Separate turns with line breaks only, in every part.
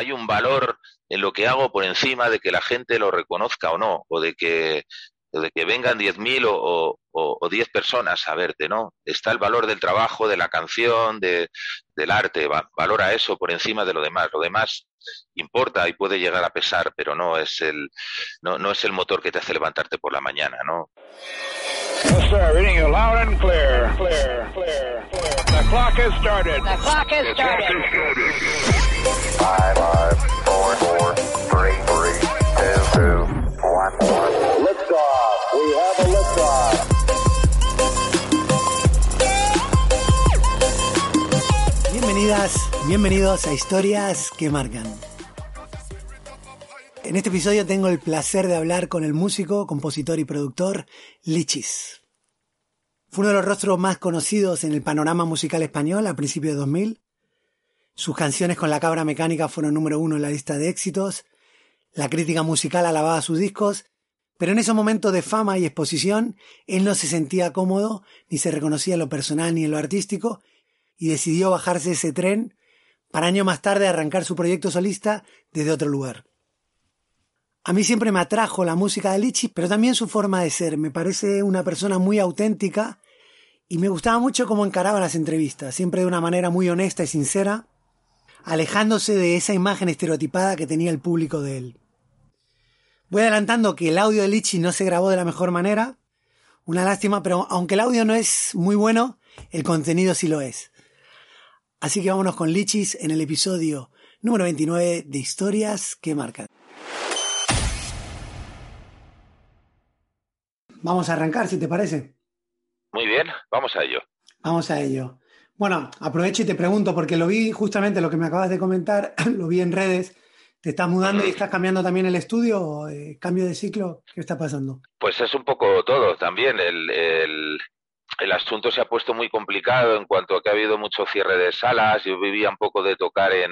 hay un valor en lo que hago por encima de que la gente lo reconozca o no, o de que, de que vengan 10.000 o, o, o 10 personas a verte, ¿no? Está el valor del trabajo, de la canción, de, del arte, valora eso por encima de lo demás. Lo demás importa y puede llegar a pesar, pero no es el, no, no es el motor que te hace levantarte por la mañana, ¿no?
Yes, sir. Reading you loud and clear. Clear, clear, clear. The clock has started.
The clock has started.
Five, five, four, four,
bienvenidos a Historias que Marcan. En este episodio tengo el placer de hablar con el músico, compositor y productor Lichis. Fue uno de los rostros más conocidos en el panorama musical español a principios de 2000. Sus canciones con la cabra mecánica fueron número uno en la lista de éxitos. La crítica musical alababa sus discos, pero en esos momentos de fama y exposición, él no se sentía cómodo, ni se reconocía en lo personal ni en lo artístico, y decidió bajarse ese tren para año más tarde arrancar su proyecto solista desde otro lugar. A mí siempre me atrajo la música de Lichi, pero también su forma de ser. Me parece una persona muy auténtica y me gustaba mucho cómo encaraba las entrevistas, siempre de una manera muy honesta y sincera, alejándose de esa imagen estereotipada que tenía el público de él. Voy adelantando que el audio de Lichi no se grabó de la mejor manera, una lástima, pero aunque el audio no es muy bueno, el contenido sí lo es. Así que vámonos con Lichis en el episodio número 29 de Historias que Marcan. Vamos a arrancar, si te parece.
Muy bien, vamos a ello.
Vamos a ello. Bueno, aprovecho y te pregunto, porque lo vi justamente lo que me acabas de comentar, lo vi en redes. ¿Te estás mudando y estás cambiando también el estudio? eh, ¿Cambio de ciclo? ¿Qué está pasando?
Pues es un poco todo también. El, el, asunto se ha puesto muy complicado en cuanto a que ha habido mucho cierre de salas. Yo vivía un poco de tocar en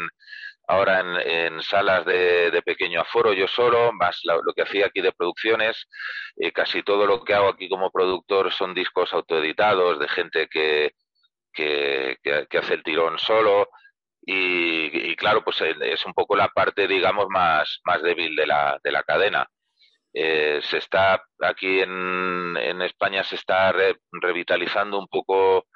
ahora en, salas de, pequeño aforo yo solo, más lo que hacía aquí de producciones. Eh, casi todo lo que hago aquí como productor son discos autoeditados de gente que, que, que, hace el tirón solo. Y, y, claro, pues es un poco la parte, digamos, más, más débil de la, de la cadena. Eh, se está aquí en, en España se está re, revitalizando un poco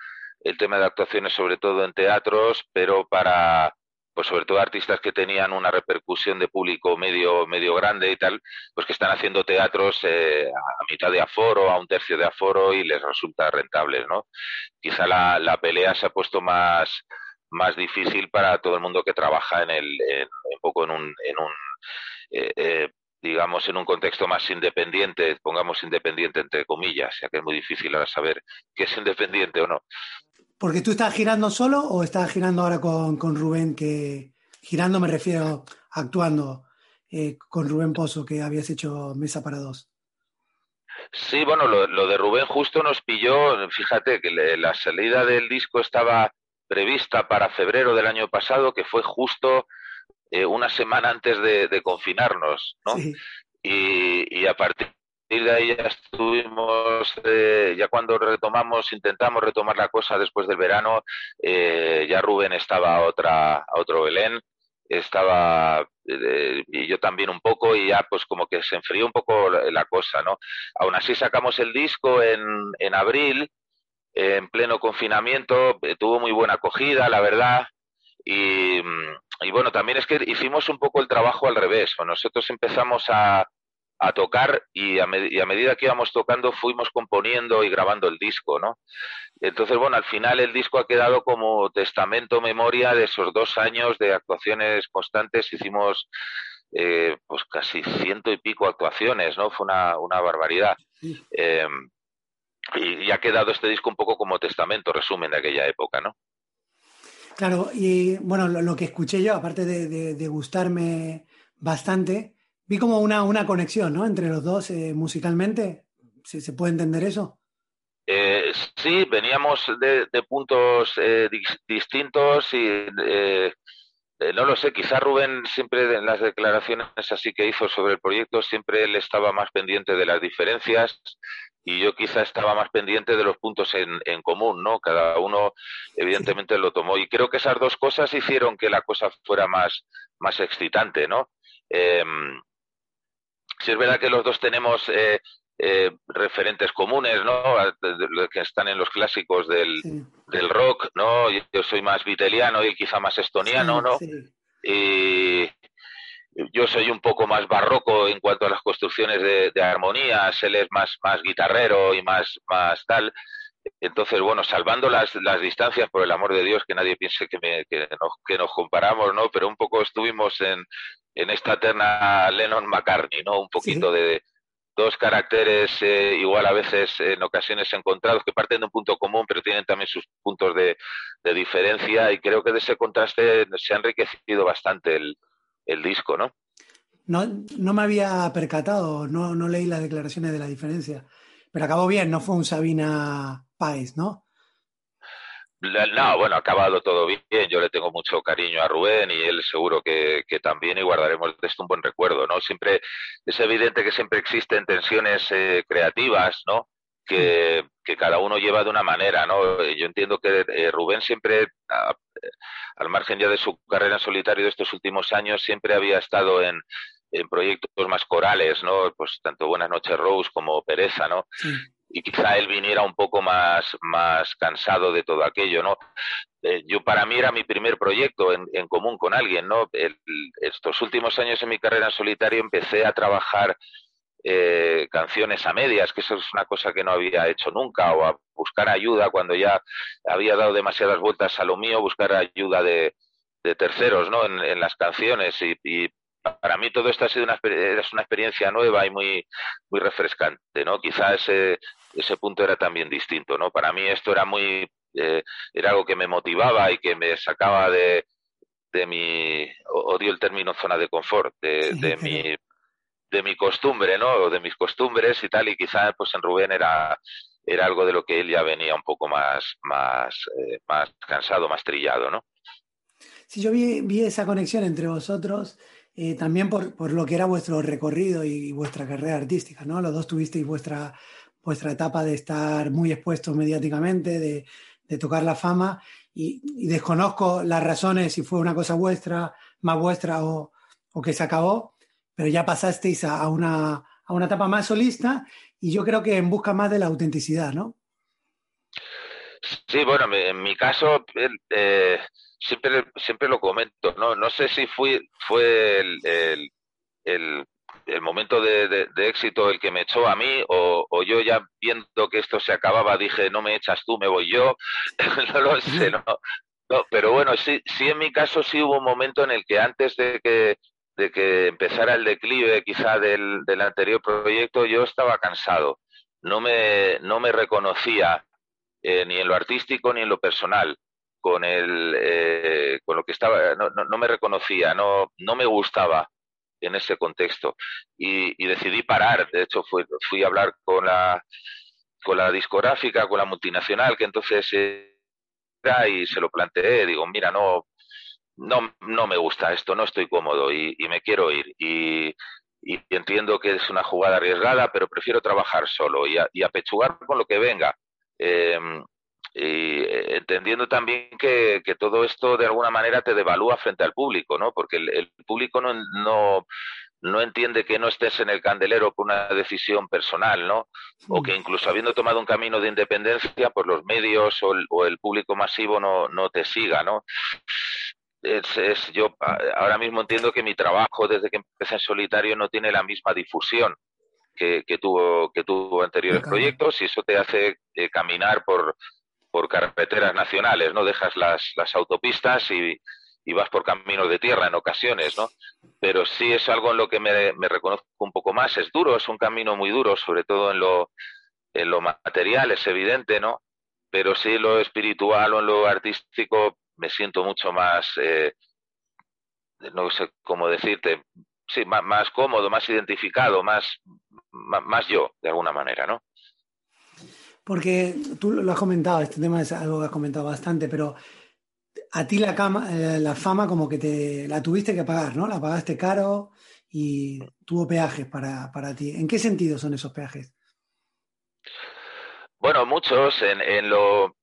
el tema de actuaciones, sobre todo en teatros, pero para, pues sobre todo artistas que tenían una repercusión de público medio, medio grande y tal, pues que están haciendo teatros eh, a mitad de aforo, a un tercio de aforo y les resulta rentable, ¿no? Quizá la, la pelea se ha puesto más, más difícil para todo el mundo que trabaja en el, en, un poco en un, en un eh, eh, digamos, en un contexto más independiente, pongamos independiente entre comillas, ya que es muy difícil ahora saber qué es independiente o no.
Porque tú estás girando solo o estás girando ahora con, con Rubén, que girando me refiero actuando eh, con Rubén Pozo, que habías hecho Mesa para dos.
Sí, bueno, lo, lo de Rubén justo nos pilló, fíjate que le, la salida del disco estaba prevista para febrero del año pasado, que fue justo eh, una semana antes de, de confinarnos, ¿no? Sí. Y, y, a partir de ahí ya estuvimos, eh, ya cuando retomamos, intentamos retomar la cosa después del verano, eh, ya Rubén estaba a, otra, otro Belén, estaba eh, y yo también un poco y ya pues como que se enfrió un poco la, cosa, ¿no? Aún así sacamos el disco en, en abril, en pleno confinamiento, tuvo muy buena acogida, la verdad, y, y, bueno, también es que hicimos un poco el trabajo al revés. Nosotros empezamos a, a tocar y a, y a, medida que íbamos tocando fuimos componiendo y grabando el disco, ¿no? Entonces, bueno, al final el disco ha quedado como testamento, memoria de esos dos años de actuaciones constantes. Hicimos eh, pues casi ciento y pico actuaciones, ¿no? Fue una, una barbaridad. Eh, y, y ha quedado este disco un poco como testamento, resumen de aquella época, ¿no?
Claro, y bueno, lo, lo que escuché yo, aparte de, de, de, gustarme bastante, vi como una, una conexión, ¿no? Entre los dos eh, musicalmente. ¿Se, ¿Se, puede entender eso?
Eh, sí, veníamos de, puntos eh, di distintos y eh, no lo sé, quizá Rubén siempre en las declaraciones así que hizo sobre el proyecto, siempre él estaba más pendiente de las diferencias. y yo quizá estaba más pendiente de los puntos en, en común, ¿no? Cada uno evidentemente lo tomó y creo que esas dos cosas hicieron que la cosa fuera más, más excitante, ¿no? Eh, si es verdad que los dos tenemos eh, eh, referentes comunes, ¿no? Que están en los clásicos del,
Sí.
del rock, ¿no? Yo soy más viteliano y quizá más estoniano,
Sí,
¿no?
sí.
y yo soy un poco más barroco en cuanto a las construcciones de, de armonías, él es más, más guitarrero y más, más tal. Entonces, bueno, salvando las, las distancias, por el amor de Dios, que nadie piense que, me, que, nos, que nos comparamos, ¿no? Pero un poco estuvimos en, en esta eterna Lennon-McCartney, ¿no? Un poquito de dos caracteres eh, igual a veces en ocasiones encontrados que parten de un punto común pero tienen también sus puntos de, de diferencia y creo que de ese contraste se ha enriquecido bastante el, el disco, ¿no?
No, no me había percatado, no, no leí las declaraciones de la diferencia. Pero acabó bien, no fue un Sabina Páez, ¿no?
No, bueno, ha acabado todo bien. Yo le tengo mucho cariño a Rubén y él seguro que, que también y guardaremos de esto un buen recuerdo, ¿no? Siempre es evidente que siempre existen tensiones eh, creativas, ¿no? Que, que cada uno lleva de una manera, ¿no? Yo entiendo que eh, Rubén siempre, a- al margen ya de su carrera en solitario de estos últimos años, siempre había estado en, en proyectos más corales, ¿no? Pues tanto Buenas noches Rose como Pereza, ¿no?
Sí.
Y quizá él viniera un poco más, más cansado de todo aquello, ¿no? Eh, yo para mí era mi primer proyecto en, en común con alguien, ¿no? Estos últimos años en mi carrera en solitario empecé a trabajar eh, canciones a medias, que eso es una cosa que no había hecho nunca, o a buscar ayuda cuando ya había dado demasiadas vueltas a lo mío, buscar ayuda de, de terceros, ¿no? En, en las canciones y, y para mí todo esto ha sido una, es una experiencia nueva y muy, muy refrescante, ¿no? Quizá ese, ese punto era también distinto, ¿no? Para mí esto era muy, eh, era algo que me motivaba y que me sacaba de, de mi, odio el término zona de confort, de,
Sí,
de
pero-
mi, de mi costumbre, ¿no? O de mis costumbres y tal, y quizá pues en Rubén era, era algo de lo que él ya venía un poco más, más, eh, más cansado, más trillado, ¿no?
Sí, yo vi, vi esa conexión entre vosotros eh, también por, por lo que era vuestro recorrido y vuestra carrera artística, ¿no? Los dos tuvisteis vuestra, vuestra etapa de estar muy expuestos mediáticamente, de, de tocar la fama, y, desconozco las razones si fue una cosa vuestra, más vuestra o, o que se acabó, pero ya pasasteis a una, a una etapa más solista y yo creo que en busca más de la autenticidad, ¿no?
Sí, bueno, en mi caso eh, siempre, siempre lo comento, ¿no? No sé si fui, fue el, el, momento de, de- de éxito el que me echó a mí o, o yo ya viendo que esto se acababa dije, no me echas tú, me voy yo. No lo sé, ¿no? No, pero bueno, sí, sí en mi caso sí hubo un momento en el que antes de que, de que empezara el declive quizá del, del anterior proyecto, yo estaba cansado. No me, no me reconocía eh, ni en lo artístico ni en lo personal con el eh, con lo que estaba no, no, no me reconocía no no me gustaba en ese contexto. Y, y decidí parar. De hecho fui, fui a hablar con la con la discográfica con la multinacional que entonces era y se lo planteé. Digo mira no no no me gusta esto no estoy cómodo y, y me quiero ir y y entiendo que es una jugada arriesgada, pero prefiero trabajar solo y, a, y apechugar con lo que venga. Eh, y eh, entendiendo también que, que, todo esto de alguna manera te devalúa frente al público, ¿no? Porque el, el público no, no, no, entiende que no estés en el candelero por una decisión personal, ¿no? O que incluso habiendo tomado un camino de independencia, pues los medios o el, o el público masivo no, no te siga, ¿no? Es, es, yo ahora mismo entiendo que mi trabajo desde que empecé en solitario no tiene la misma difusión que, que tuvo que tuvo anteriores proyectos y eso te hace eh, caminar por, por carreteras nacionales, ¿no? Dejas las, las autopistas y, y, vas por caminos de tierra en ocasiones, ¿no? Pero sí es algo en lo que me, me, reconozco un poco más. Es duro, es un camino muy duro, sobre todo en lo, en lo material, es evidente, ¿no? Pero sí lo espiritual o en lo artístico me siento mucho más, eh, no sé cómo decirte, sí, más, más, cómodo, más identificado, más, más, más yo, de alguna manera, ¿no?
Porque tú lo has comentado, este tema es algo que has comentado bastante, pero a ti la, cama, eh, la fama como que te la tuviste que pagar, ¿no? La pagaste caro y tuvo peajes para, para ti. ¿En qué sentido son esos peajes?
Bueno, muchos en, en lo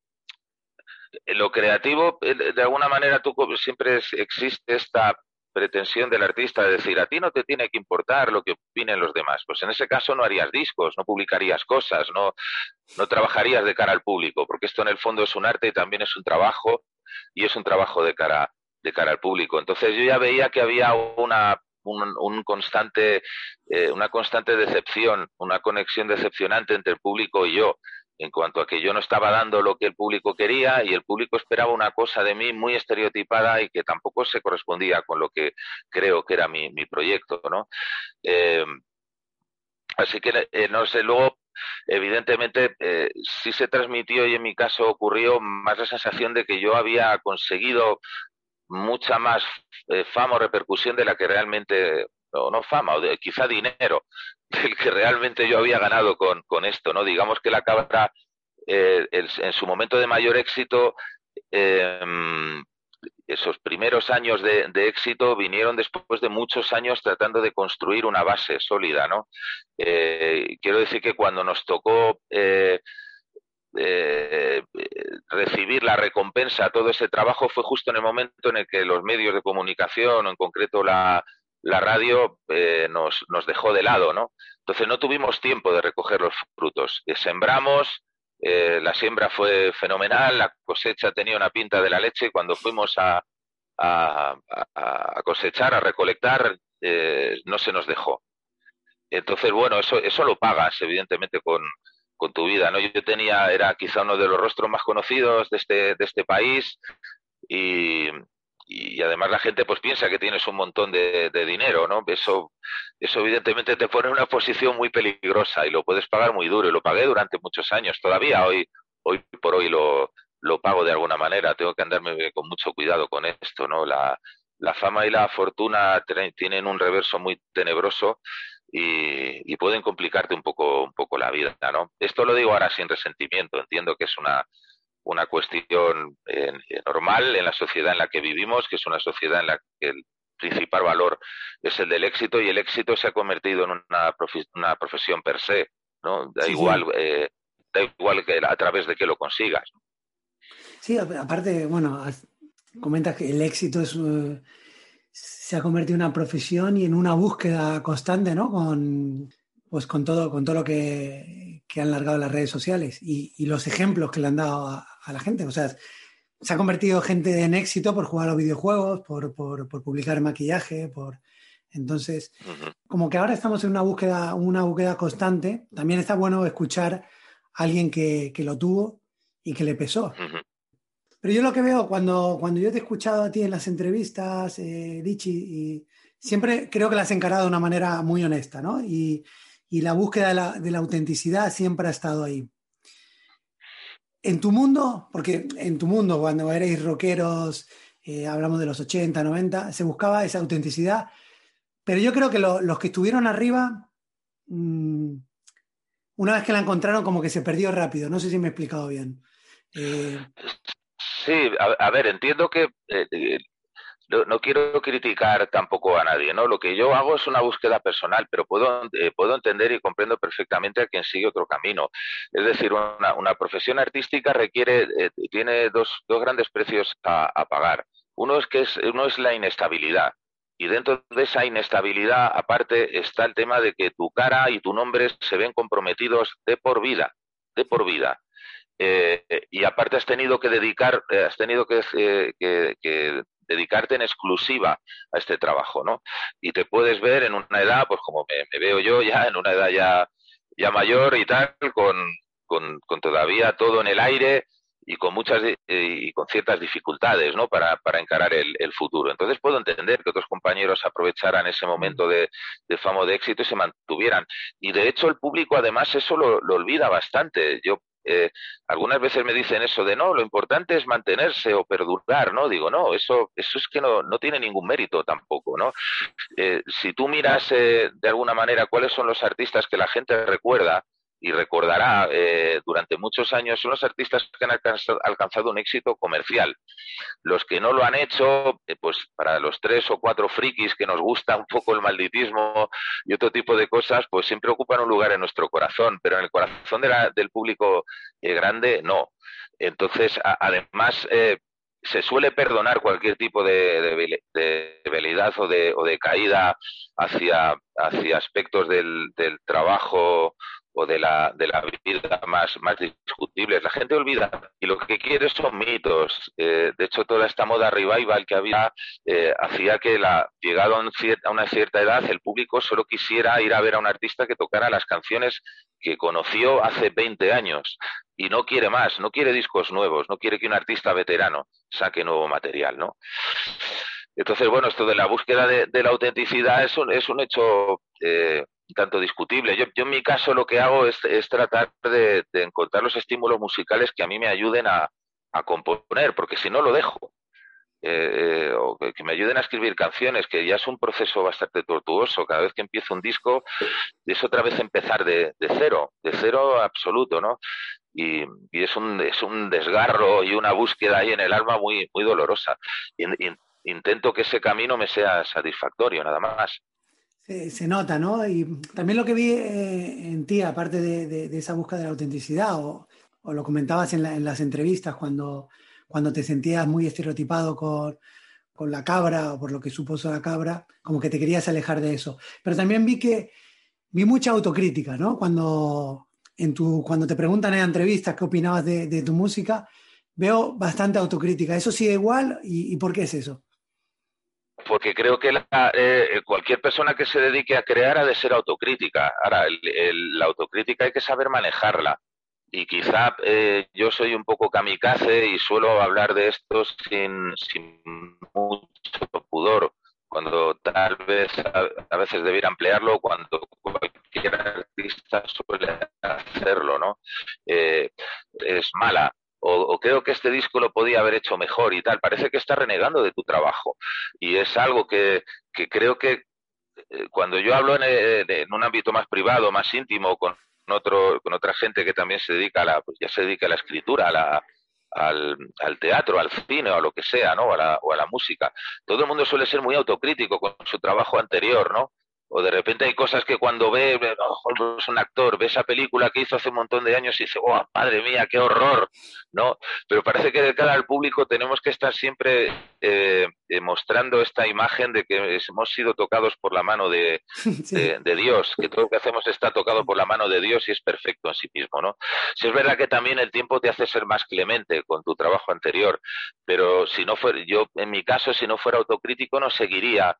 en lo creativo, eh, de alguna manera tú siempre existe esta pretensión del artista de decir, a ti no te tiene que importar lo que opinen los demás. Pues en ese caso no harías discos, no publicarías cosas, no, no trabajarías de cara al público, porque esto en el fondo es un arte y también es un trabajo, y es un trabajo de cara, de cara al público. Entonces yo ya veía que había una, un, constante, eh, una constante decepción, una conexión decepcionante entre el público y yo en cuanto a que yo no estaba dando lo que el público quería y el público esperaba una cosa de mí muy estereotipada y que tampoco se correspondía con lo que creo que era mi, mi proyecto, ¿no? Eh, así que, eh, no sé, luego, evidentemente, eh, sí se transmitió y en mi caso ocurrió más la sensación de que yo había conseguido mucha más fama o repercusión de la que realmente, no, no fama, o quizá dinero, del que realmente yo había ganado con, con esto, ¿no? Digamos que la cabra, eh, en su momento de mayor éxito, eh, esos primeros años de, de éxito vinieron después de muchos años tratando de construir una base sólida, ¿no? Eh, quiero decir que cuando nos tocó recibir la recompensa a todo ese trabajo fue justo en el momento en el que los medios de comunicación, en concreto la, la radio, eh, nos, nos dejó de lado, ¿no? Entonces no tuvimos tiempo de recoger los frutos. Eh, sembramos, eh, la siembra fue fenomenal, la cosecha tenía una pinta de la leche cuando fuimos a, a, a- a cosechar, a recolectar, eh, no se nos dejó. Entonces, bueno, eso, eso lo pagas, evidentemente, con, con tu vida, ¿no? Yo tenía, era quizá uno de los rostros más conocidos de este, de este país y, y además la gente pues piensa que tienes un montón de, de dinero, ¿no? Eso, eso evidentemente te pone en una posición muy peligrosa y lo puedes pagar muy duro y lo pagué durante muchos años. Todavía hoy, hoy por hoy lo, lo pago de alguna manera. Tengo que andarme con mucho cuidado con esto, ¿no? La, la fama y la fortuna tienen un reverso muy tenebroso y, y pueden complicarte un poco, un poco la vida, ¿no? Esto lo digo ahora sin resentimiento. Entiendo que es una, una cuestión eh, normal en la sociedad en la que vivimos, que es una sociedad en la que el principal valor es el del éxito y el éxito se ha convertido en una, una profesión per se, ¿no? Da
Sí, sí.
igual, eh, da igual que a través de que lo consigas.
Sí, aparte, bueno, comentas que el éxito es, eh, se ha convertido en una profesión y en una búsqueda constante, ¿no? Con, pues con todo, con todo lo que, que han largado las redes sociales y, y los ejemplos que le han dado a, a la gente. O sea, se ha convertido gente en éxito por jugar a los videojuegos, por, por, por publicar maquillaje, por... Entonces, como que ahora estamos en una búsqueda, una búsqueda constante. También está bueno escuchar a alguien que, que lo tuvo y que le pesó. Pero yo lo que veo cuando, cuando yo te he escuchado a ti en las entrevistas, eh, Richie, y siempre creo que las has encarado de una manera muy honesta, ¿no? Y, y la búsqueda de la, de la autenticidad siempre ha estado ahí. En tu mundo, porque en tu mundo, cuando erais rockeros, eh, hablamos de los 80, 90, se buscaba esa autenticidad, pero yo creo que lo- los que estuvieron arriba, mm, una vez que la encontraron, como que se perdió rápido. No sé si me he explicado bien. Eh,
Sí, a, ver, entiendo que eh, no, quiero criticar tampoco a nadie, ¿no? Lo que yo hago es una búsqueda personal, pero puedo, eh, puedo entender y comprendo perfectamente a quien sigue otro camino. Es decir, una, una profesión artística requiere, eh, tiene dos, dos grandes precios a, pagar. Uno es que es, uno es la inestabilidad. Y dentro de esa inestabilidad, aparte, está el tema de que tu cara y tu nombre se ven comprometidos de por vida, de por vida. Eh, y aparte has tenido que dedicar, has tenido que, que- que dedicarte en exclusiva a este trabajo, ¿no? Y te puedes ver en una edad, pues como me, veo yo ya, en una edad ya, ya mayor y tal, con, con, todavía todo en el aire y con muchas eh, y con ciertas dificultades, ¿no? Para, para encarar el, futuro. Entonces puedo entender que otros compañeros aprovecharan ese momento de, de fama de éxito y se mantuvieran. Y de hecho el público además eso lo, lo olvida bastante. Yo eh, algunas veces me dicen eso de no, lo importante es mantenerse o perdurar, ¿no? Digo, no, eso, eso es que no, no tiene ningún mérito tampoco, ¿no? Eh, si tú miras eh, de alguna manera cuáles son los artistas que la gente recuerda, y recordará eh, durante muchos años son los artistas que han alcanzado, alcanzado, un éxito comercial. Los que no lo han hecho, eh, pues para los tres o cuatro frikis que nos gusta un poco el malditismo y otro tipo de cosas, pues siempre ocupan un lugar en nuestro corazón, pero en el corazón de la, del público eh, grande no. Entonces, además, se suele perdonar cualquier tipo de, de, de debilidad o de, o de caída hacia, hacia aspectos del trabajo o de la, de la vida más, más discutibles. La gente olvida y lo que quiere son mitos. Eh, de hecho, toda esta moda revival que había eh, hacía que, la, llegado a, un a, una cierta edad, el público solo quisiera ir a ver a un artista que tocara las canciones que conoció hace 20 años y no quiere más, no quiere discos nuevos, no quiere que un artista veterano saque nuevo material, ¿no? Entonces, bueno, esto de la búsqueda de, de la autenticidad es un, es un hecho eh, tanto discutible. Yo, yo, en mi caso lo que hago es, tratar de, encontrar los estímulos musicales que a mí me ayuden a, a componer, porque si no lo dejo. Eh, o que, me ayuden a escribir canciones, que ya es un proceso bastante tortuoso. Cada vez que empiezo un disco, es otra vez empezar de, de cero, de cero absoluto, ¿no? Y, y, es, un, es un desgarro y una búsqueda ahí en el alma muy, muy dolorosa. Intento que ese camino me sea satisfactorio, nada más.
Se, se nota, ¿no? Y también lo que vi eh, en ti, aparte de, de, esa búsqueda de la autenticidad, o, o lo comentabas en, la, en, las entrevistas cuando, cuando te sentías muy estereotipado con, con la cabra o por lo que supuso la cabra, como que te querías alejar de eso. Pero también vi que vi mucha autocrítica, ¿no? Cuando, en tu, cuando te preguntan en entrevistas qué opinabas de, de tu música, veo bastante autocrítica. ¿Eso sigue igual? ¿Y, y por qué es eso?
Porque creo que la, eh, cualquier persona que se dedique a crear ha de ser autocrítica. Ahora, el, la autocrítica hay que saber manejarla. Y quizá eh, yo soy un poco kamikaze y suelo hablar de esto sin, mucho pudor, cuando tal vez a, a, veces debiera emplearlo, cuando cualquier artista suele hacerlo, ¿no? Eh, es mala creo que este disco lo podía haber hecho mejor y tal. Parece que está renegando de tu trabajo. Y es algo que, que creo que eh, cuando yo hablo en, eh, en, un ámbito más privado, más íntimo, con otro, con otra gente que también se dedica a la, pues ya se dedica a la escritura, a la, al, al, teatro, al cine o a lo que sea, ¿no? A la, o a la música. Todo el mundo suele ser muy autocrítico con su trabajo anterior, ¿no? O de repente hay cosas que cuando ve, oh, es un actor, ve esa película que hizo hace un montón de años y dice, oh, madre mía, qué horror, ¿no? Pero parece que de cara al público tenemos que estar siempre eh, eh, mostrando esta imagen de que hemos sido tocados por la mano de, sí. de, de, Dios, que todo lo que hacemos está tocado por la mano de Dios y es perfecto en sí mismo, ¿no? Si es verdad que también el tiempo te hace ser más clemente con tu trabajo anterior, pero si no fuera, yo en mi caso, si no fuera autocrítico, no seguiría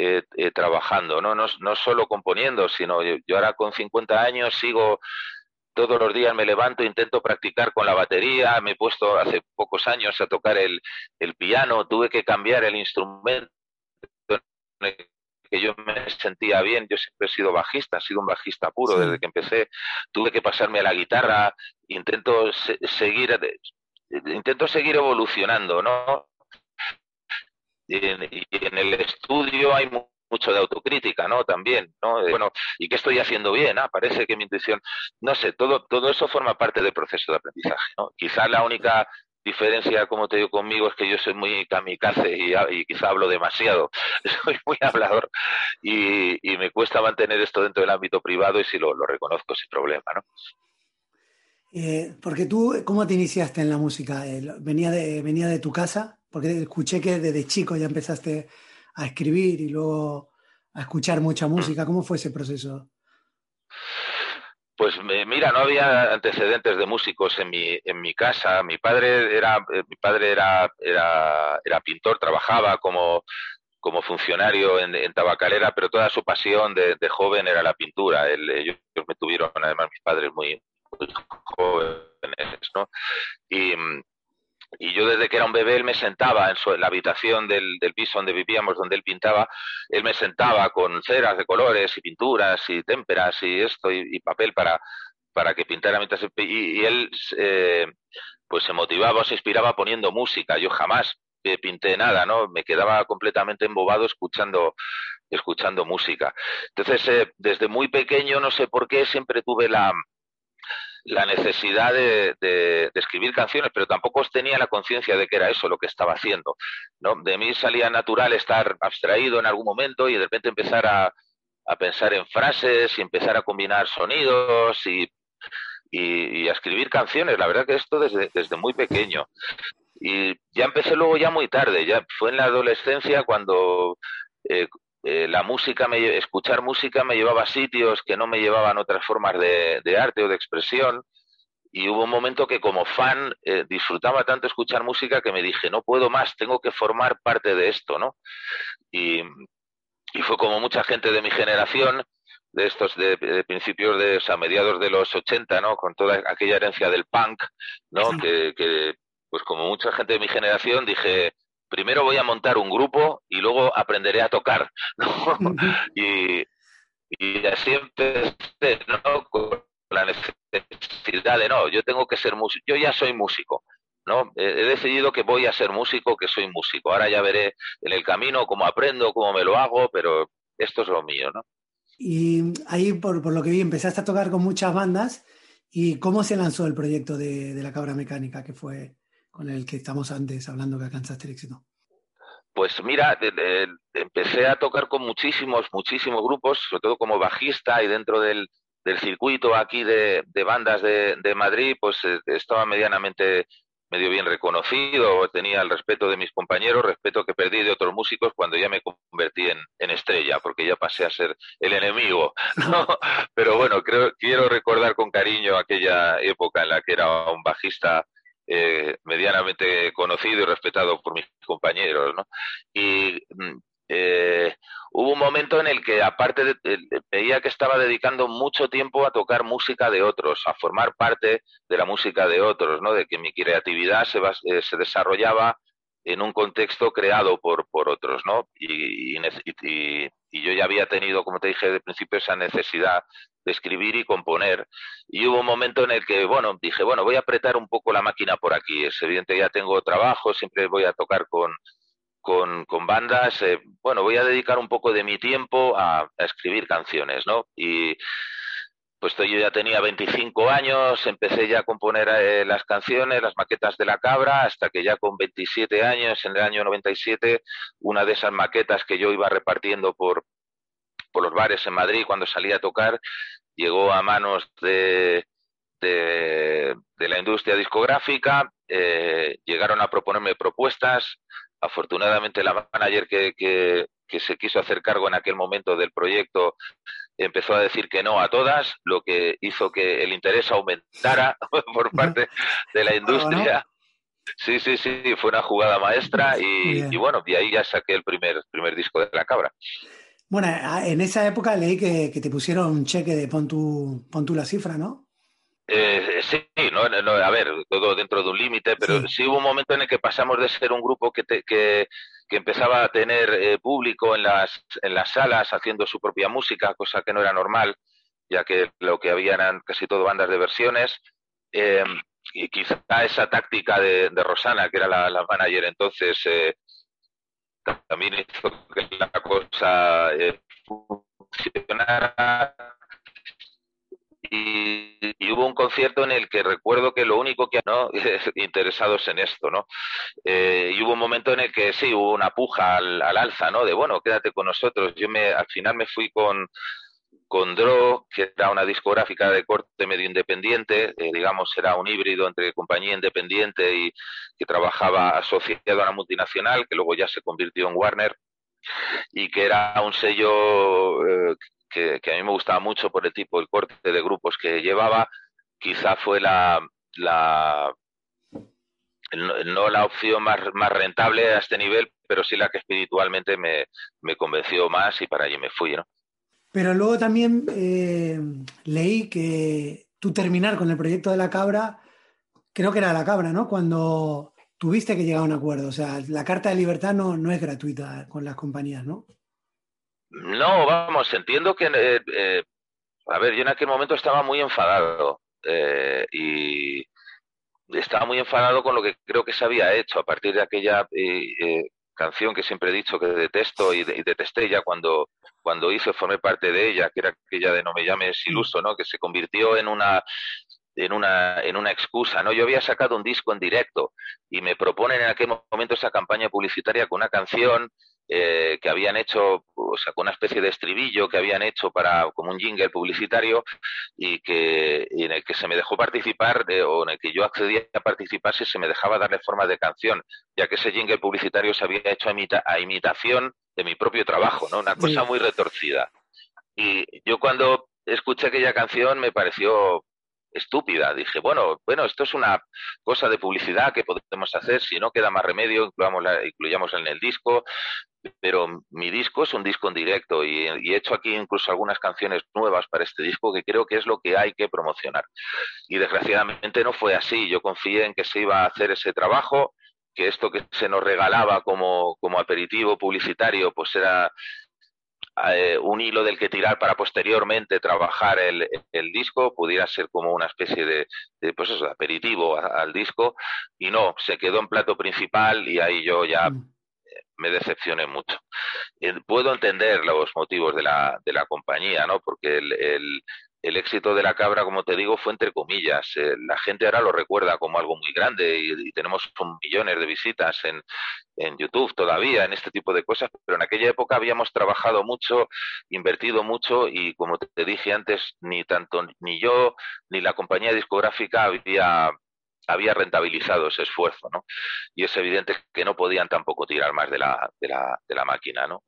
eh, eh, trabajando, ¿no? ¿no? No solo componiendo, sino yo, yo, ahora con 50 años sigo todos los días me levanto, intento practicar con la batería, me he puesto hace pocos años a tocar el, el piano, tuve que cambiar el instrumento que yo me sentía bien, yo siempre he sido bajista, he sido un bajista puro sí. desde que empecé, tuve que pasarme a la guitarra, intento se seguir, intento seguir evolucionando, ¿no? En, y en el estudio hay mucho de autocrítica, ¿no? También, ¿no? Eh, bueno, ¿y qué estoy haciendo bien? Ah, parece que mi intuición, no sé, todo, todo eso forma parte del proceso de aprendizaje, ¿no? Quizá la única diferencia, como te digo, conmigo es que yo soy muy kamikaze y, y quizá hablo demasiado, soy muy hablador y, me cuesta mantener esto dentro del ámbito privado y si lo, reconozco sin problema, ¿no?
Eh, porque tú, ¿cómo te iniciaste en la música? ¿Venía de, venía de tu casa? Porque escuché que desde chico ya empezaste a escribir y luego a escuchar mucha música. ¿Cómo fue ese proceso?
Pues mira, no había antecedentes de músicos en mi, en mi casa. Mi padre era, eh, mi padre era, era, pintor, trabajaba como, como funcionario en, tabacalera, pero toda su pasión de, joven era la pintura. Ellos me tuvieron, además, mis padres muy, muy jóvenes, ¿no? Y, y yo desde que era un bebé él me sentaba en, su, la habitación del, del, piso donde vivíamos, donde él pintaba, él me sentaba con ceras de colores y pinturas y témperas y esto y, papel para, para que pintara mientras y, y él eh, pues se motivaba se inspiraba poniendo música. Yo jamás eh, pinté nada, ¿no? Me quedaba completamente embobado escuchando escuchando música. Entonces, eh, desde muy pequeño, no sé por qué, siempre tuve la, la necesidad de, de, escribir canciones, pero tampoco tenía la conciencia de que era eso lo que estaba haciendo. ¿no? De mí salía natural estar abstraído en algún momento y de repente empezar a, pensar en frases y empezar a combinar sonidos y, y, y, a escribir canciones. La verdad que esto desde, desde muy pequeño. Y ya empecé luego ya muy tarde, ya fue en la adolescencia cuando eh, eh, la música, me, escuchar música me llevaba a sitios que no me llevaban otras formas de, de arte o de expresión. Y hubo un momento que como fan eh, disfrutaba tanto escuchar música que me dije, no puedo más, tengo que formar parte de esto, ¿no? Y, y fue como mucha gente de mi generación, de estos de, de principios de, o sea, mediados de los 80, ¿no? Con toda aquella herencia del punk, ¿no? Que, que, pues como mucha gente de mi generación, dije, primero voy a montar un grupo y luego aprenderé a tocar, ¿no? y, y así empecé, ¿no? Con la necesidad de, no, yo tengo que ser músico, yo ya soy músico, ¿no? He decidido que voy a ser músico, que soy músico. Ahora ya veré en el camino cómo aprendo, cómo me lo hago, pero esto es lo mío, ¿no?
Y ahí, por, por lo que vi, empezaste a tocar con muchas bandas. ¿Y cómo se lanzó el proyecto de, de la cabra mecánica, que fue con el que estamos antes hablando que alcanzaste el éxito?
Pues mira, empecé a tocar con muchísimos, muchísimos grupos, sobre todo como bajista y dentro del, del circuito aquí de, de bandas de, Madrid, pues eh, estaba medianamente medio bien reconocido, tenía el respeto de mis compañeros, respeto que perdí de otros músicos cuando ya me convertí en, en estrella, porque ya pasé a ser el enemigo. ¿no? Pero bueno, creo, quiero recordar con cariño aquella época en la que era un bajista eh, medianamente conocido y respetado por mis compañeros, ¿no? Y eh, hubo un momento en el que, aparte, de, veía que estaba dedicando mucho tiempo a tocar música de otros, a formar parte de la música de otros, ¿no? De que mi creatividad se, eh, se desarrollaba en un contexto creado por, por otros, ¿no? Y, y, y, y, yo ya había tenido, como te dije de principio, esa necesidad de escribir y componer. Y hubo un momento en el que, bueno, dije, bueno, voy a apretar un poco la máquina por aquí. Es evidente, ya tengo trabajo, siempre voy a tocar con, con, bandas. Eh, bueno, voy a dedicar un poco de mi tiempo a, a escribir canciones, ¿no? Y pues yo ya tenía 25 años, empecé ya a componer eh, las canciones, las maquetas de la cabra, hasta que ya con 27 años, en el año 97, una de esas maquetas que yo iba repartiendo por, por los bares en Madrid cuando salía a tocar, llegó a manos de, de, de la industria discográfica, eh, llegaron a proponerme propuestas, afortunadamente la manager que, que, que se quiso hacer cargo en aquel momento del proyecto empezó a decir que no a todas, lo que hizo que el interés aumentara por parte de la industria. Sí, sí, sí, fue una jugada maestra y, y, bueno, y ahí ya saqué el primer, primer disco de La Cabra.
Bueno, en esa época leí que, que te pusieron un cheque de pon tu, pon tu la cifra, ¿no?
Eh, sí, no, no, a ver, todo dentro de un límite, pero sí. sí. hubo un momento en el que pasamos de ser un grupo que, te, que, que empezaba a tener eh, público en las, en las salas haciendo su propia música, cosa que no era normal, ya que lo que había eran casi todo bandas de versiones. Eh, y quizá esa táctica de, de, Rosana, que era la, la manager entonces, eh, también hizo que la cosa eh, funcionara y, hubo un concierto en el que recuerdo que lo único que no interesados en esto, ¿no? Eh, y hubo un momento en el que sí hubo una puja al, al, alza, ¿no? De bueno, quédate con nosotros. Yo me al final me fui con con Dro, que era una discográfica de corte medio independiente, eh, digamos, era un híbrido entre compañía independiente y que trabajaba asociado a una multinacional, que luego ya se convirtió en Warner, y que era un sello eh, que, a mí me gustaba mucho por el tipo, el corte de grupos que llevaba, quizá fue la, la no la opción más, rentable a este nivel, pero sí la que espiritualmente me, me convenció más y para allí me fui, ¿no?
Pero luego también eh, leí que tú terminar con el proyecto de la cabra, creo que era la cabra, ¿no? Cuando tuviste que llegar a un acuerdo. O sea, la carta de libertad no, no es gratuita con las compañías, ¿no?
No, vamos, entiendo que, eh, eh, a ver, yo en aquel momento estaba muy enfadado eh, y estaba muy enfadado con lo que creo que se había hecho a partir de aquella eh, eh, canción que siempre he dicho que detesto y, de, y, detesté ya cuando, cuando hice, formé parte de ella, que era aquella de No me llames iluso, ¿no? Que se convirtió en una en una, en una excusa, ¿no? Yo había sacado un disco en directo y me proponen en aquel momento esa campaña publicitaria con una canción eh, que habían hecho, o sea, con una especie de estribillo que habían hecho para como un jingle publicitario y que y en el que se me dejó participar eh, o en el que yo accedía a participar si se me dejaba darle forma de canción, ya que ese jingle publicitario se había hecho a, imita, a imitación de mi propio trabajo, ¿no? Una cosa muy retorcida. Y yo cuando escuché aquella canción me pareció estúpida. Dije, bueno, bueno, esto es una cosa de publicidad que podemos hacer, si no queda más remedio, incluyámosla, incluyamos en el disco, pero mi disco es un disco en directo y, y, he hecho aquí incluso algunas canciones nuevas para este disco que creo que es lo que hay que promocionar. Y desgraciadamente no fue así, yo confié en que se iba a hacer ese trabajo, que esto que se nos regalaba como, como aperitivo publicitario, pues era eh, un hilo del que tirar para posteriormente trabajar el, el, disco, pudiera ser como una especie de, de pues eso, aperitivo al disco, y no, se quedó en plato principal y ahí yo ya
Mm.
Me decepcioné mucho. Eh, Puedo entender los motivos de la, de la compañía, ¿no? Porque el, el, el éxito de la cabra, como te digo, fue entre comillas. Eh, la gente ahora lo recuerda como algo muy grande y, y tenemos millones de visitas en, en YouTube todavía, en este tipo de cosas, pero en aquella época habíamos trabajado mucho, invertido mucho y como te dije antes, ni tanto ni yo ni la compañía discográfica había había rentabilizado ese esfuerzo, ¿no? Y es evidente que no podían tampoco tirar más de la, de la, de la máquina, ¿no?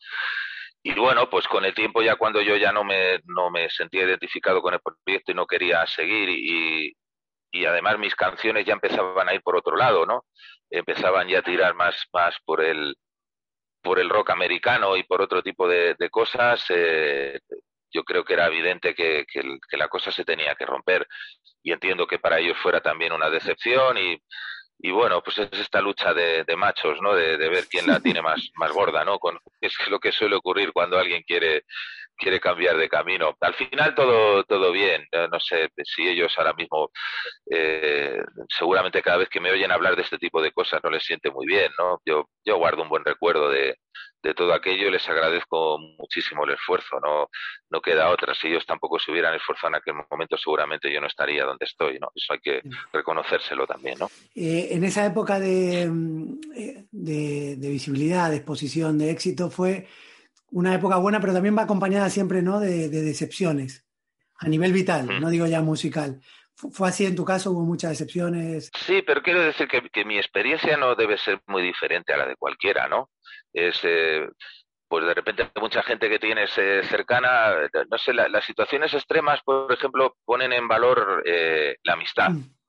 Y bueno, pues con el tiempo ya cuando yo ya no me, no me sentía identificado con el proyecto y no quería seguir y, y además mis canciones ya empezaban a ir por otro lado, ¿no? Empezaban ya a tirar más, más por el, por el rock americano y por otro tipo de, de cosas, eh, yo creo que era evidente que, que, que, la cosa se tenía que romper y entiendo que para ellos fuera también una decepción y, y bueno, pues es esta lucha de, de machos, ¿no? De, de, ver quién la tiene más, más gorda, ¿no? Con, es lo que suele ocurrir cuando alguien quiere, quiere cambiar de camino. Al final todo, todo bien. No sé si ellos ahora mismo, eh, seguramente cada vez que me oyen hablar de este tipo de cosas no les siente muy bien, ¿no? Yo, yo guardo un buen recuerdo de, de todo aquello y les agradezco muchísimo el esfuerzo. No, no queda otra. Si ellos tampoco se hubieran esforzado en aquel momento, seguramente yo no estaría donde estoy, ¿no? Eso hay que reconocérselo también, ¿no?
Eh, en esa época de, de, de visibilidad, de exposición, de éxito, fue una época buena, pero también va acompañada siempre ¿no? de, de decepciones a nivel vital, mm. no digo ya musical. ¿Fue así en tu caso? ¿Hubo muchas decepciones?
Sí, pero quiero decir que, que mi experiencia no debe ser muy diferente a la de cualquiera, ¿no? Es, eh, pues de repente mucha gente que tienes eh, cercana, no sé, la, las situaciones extremas, por ejemplo, ponen en valor eh, la amistad. Mm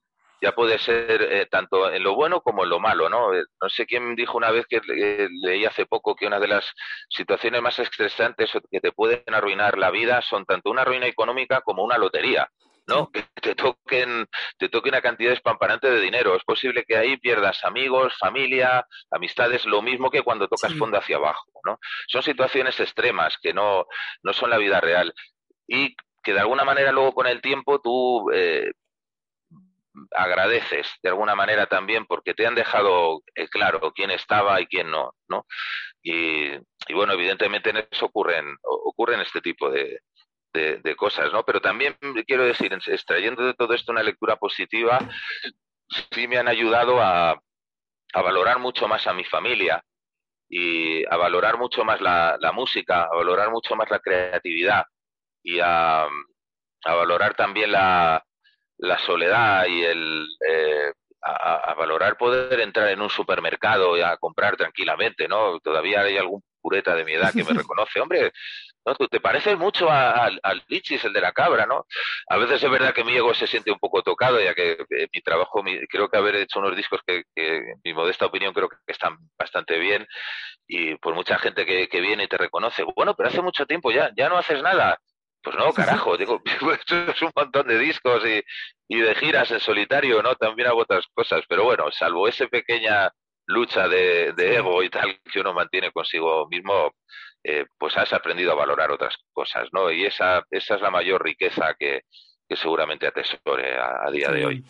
ya puede ser eh, tanto en lo bueno como en lo malo, ¿no? Eh, no sé quién dijo una vez que eh, leí hace poco que una de las situaciones más estresantes que te pueden arruinar la vida son tanto una ruina económica como una lotería. ¿no? Que te toquen, te toque una cantidad espamparante de dinero. Es posible que ahí pierdas amigos, familia, amistades, lo mismo que cuando tocas sí. fondo hacia abajo, ¿no? Son situaciones extremas que no, no son la vida real. Y que de alguna manera luego con el tiempo tú eh, agradeces de alguna manera también porque te han dejado eh, claro quién estaba y quién no, ¿no? Y, bueno, evidentemente en eso ocurren, ocurren este tipo de, cosas, ¿no? Pero también quiero decir, extrayendo de todo esto una lectura positiva, sí me han ayudado a, valorar mucho más a mi familia y a valorar mucho más la, música, a valorar mucho más la creatividad y a valorar también la, la soledad y el eh, a, a, valorar poder entrar en un supermercado y a comprar tranquilamente, ¿no? Todavía hay algún pureta de mi edad que me reconoce, hombre, ¿no? Tú te pareces mucho al, Lichis, el de la cabra, ¿no? A veces es verdad que mi ego se siente un poco tocado, ya que eh, mi trabajo, mi, creo que haber hecho unos discos que, que, en mi modesta opinión, creo que están bastante bien, y por mucha gente que, que viene y te reconoce, bueno, pero hace mucho tiempo ya, ya no haces nada. Pues no, carajo, digo, esto es un montón de discos y, y de giras en solitario, ¿no? También hago otras cosas, pero bueno, salvo esa pequeña lucha de, de ego y tal que uno mantiene consigo mismo, eh, pues has aprendido a valorar otras cosas, ¿no? Y esa, esa es la mayor riqueza que, que seguramente atesore a, a día sí. de hoy.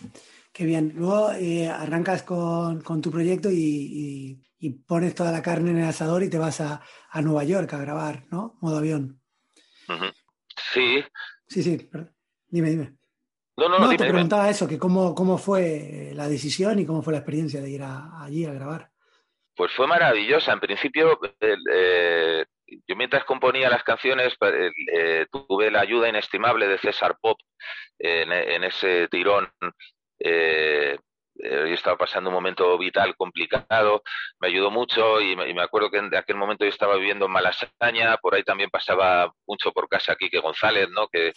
Qué bien. Luego eh, arrancas con, con, tu proyecto y, y, y, pones toda la carne en el asador y te vas a, a Nueva York a grabar, ¿no? Modo avión.
Uh -huh. Sí.
Sí, sí, dime, dime.
No, no,
No,
dime,
te
dime.
preguntaba eso, que cómo, cómo fue la decisión y cómo fue la experiencia de ir a- allí a grabar.
Pues fue maravillosa. En principio, eh, yo mientras componía las canciones eh, tuve la ayuda inestimable de César Pop en, en ese tirón. Eh, eh, yo estaba pasando un momento vital complicado, me ayudó mucho y me, acuerdo que en aquel momento yo estaba viviendo en Malasaña, por ahí también pasaba mucho por casa Quique González, ¿no? Que,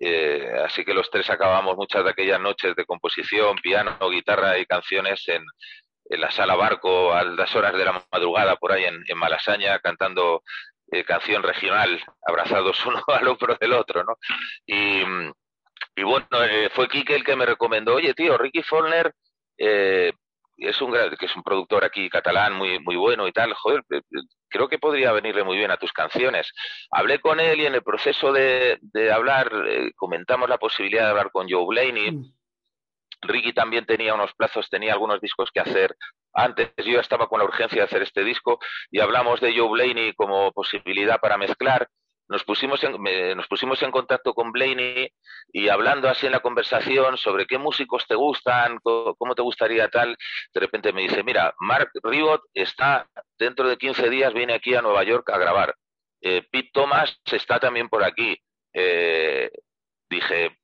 eh, así que los tres acabamos muchas de aquellas noches de composición, piano, guitarra y canciones en, la sala barco a las horas de la madrugada por ahí en, Malasaña cantando eh, canción regional, abrazados uno al hombro del otro, ¿no? Y, y bueno, eh, fue Quique el que me recomendó, oye tío, Ricky Follner eh, es un que es un productor aquí catalán muy muy bueno y tal, joder, eh, eh, creo que podría venirle muy bien a tus canciones. Hablé con él y en el proceso de, de hablar eh, comentamos la posibilidad de hablar con Joe Blaney.
Mm.
Ricky también tenía unos plazos, tenía algunos discos que hacer antes. Yo estaba con la urgencia de hacer este disco y hablamos de Joe Blaney como posibilidad para mezclar. Nos pusimos, en, me- nos pusimos en contacto con Blaney y hablando así en la conversación sobre qué músicos te gustan, cómo te gustaría tal, de repente me dice, mira, Mark Ribot está dentro de 15 días, viene aquí a Nueva York a grabar. Eh, Pete Thomas está también por aquí. Eh, dije,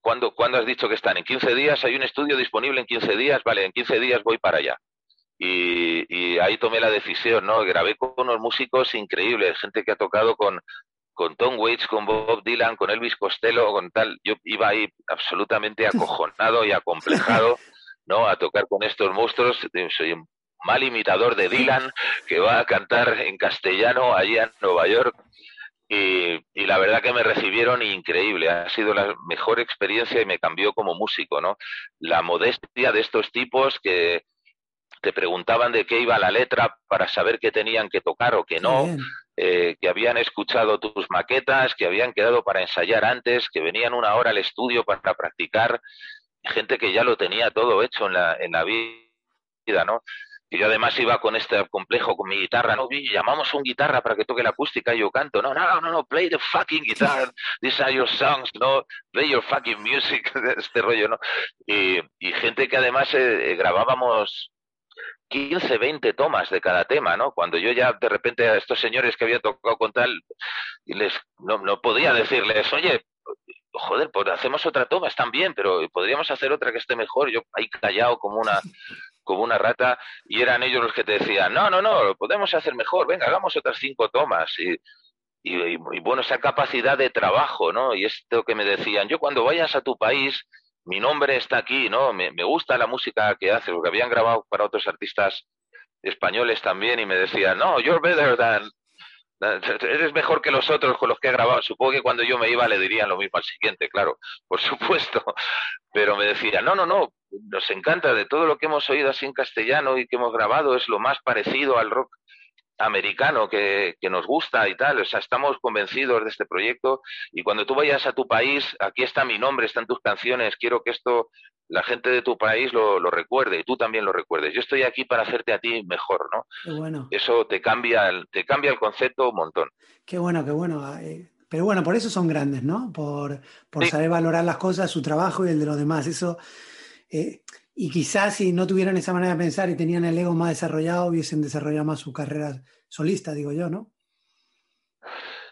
¿Cuándo, ¿Cuándo has dicho que están? ¿En 15 días? ¿Hay un estudio disponible en 15 días? Vale, en 15 días voy para allá. Y, y ahí tomé la decisión, ¿no? Grabé con unos músicos increíbles, gente que ha tocado con, con Tom Waits, con Bob Dylan, con Elvis Costello, con tal. Yo iba ahí absolutamente acojonado y acomplejado, ¿no? A tocar con estos monstruos. Soy un mal imitador de Dylan que va a cantar en castellano allí en Nueva York. Y, y la verdad que me recibieron increíble. Ha sido la mejor experiencia y me cambió como músico, ¿no? La modestia de estos tipos que te preguntaban de qué iba la letra para saber qué tenían que tocar o qué no, eh, que habían escuchado tus maquetas, que habían quedado para ensayar antes, que venían una hora al estudio para practicar, gente que ya lo tenía todo hecho en la, en la vida, ¿no? Y yo además iba con este complejo, con mi guitarra, no, "Oye, llamamos un guitarra para que toque la acústica y yo canto, no, no, no, no, play the fucking guitar, these are your songs, no, play your fucking music, este rollo, ¿no? Y, y gente que además eh, eh, grabábamos 15, 20 tomas de cada tema, ¿no? Cuando yo ya de repente a estos señores que había tocado con tal, les no, no podía decirles, oye, joder, pues hacemos otra toma, están bien, pero podríamos hacer otra que esté mejor. Yo ahí callado como una, como una rata, y eran ellos los que te decían, no, no, no, podemos hacer mejor, venga, hagamos otras cinco tomas. Y, y, y- y bueno, esa capacidad de trabajo, ¿no? Y esto que me decían, yo cuando vayas a tu país, mi nombre está aquí, ¿no? Me, me gusta la música que haces, porque habían grabado para otros artistas españoles también y me decían, no, you're better than, eres mejor que los otros con los que he grabado. Supongo que cuando yo me iba le dirían lo mismo al siguiente, claro, por supuesto. Pero me decían, no, no, no, nos encanta de todo lo que hemos oído así en castellano y que hemos grabado, es lo más parecido al rock americano que, que nos gusta y tal. O sea, estamos convencidos de este proyecto y cuando tú vayas a tu país, aquí está mi nombre, están tus canciones, quiero que esto la gente de tu país lo, lo recuerde y tú también lo recuerdes. Yo estoy aquí para hacerte a ti mejor, ¿no?
Qué bueno.
Eso te cambia el, te cambia el concepto un montón.
Qué bueno, qué bueno. eh, Pero bueno, por eso son grandes, ¿no? Por, por
Sí.
saber valorar las cosas, su trabajo y el de los demás. Eso. eh, y quizás si no tuvieran esa manera de pensar y tenían el ego más desarrollado, hubiesen desarrollado más su carrera solista, digo yo, ¿no?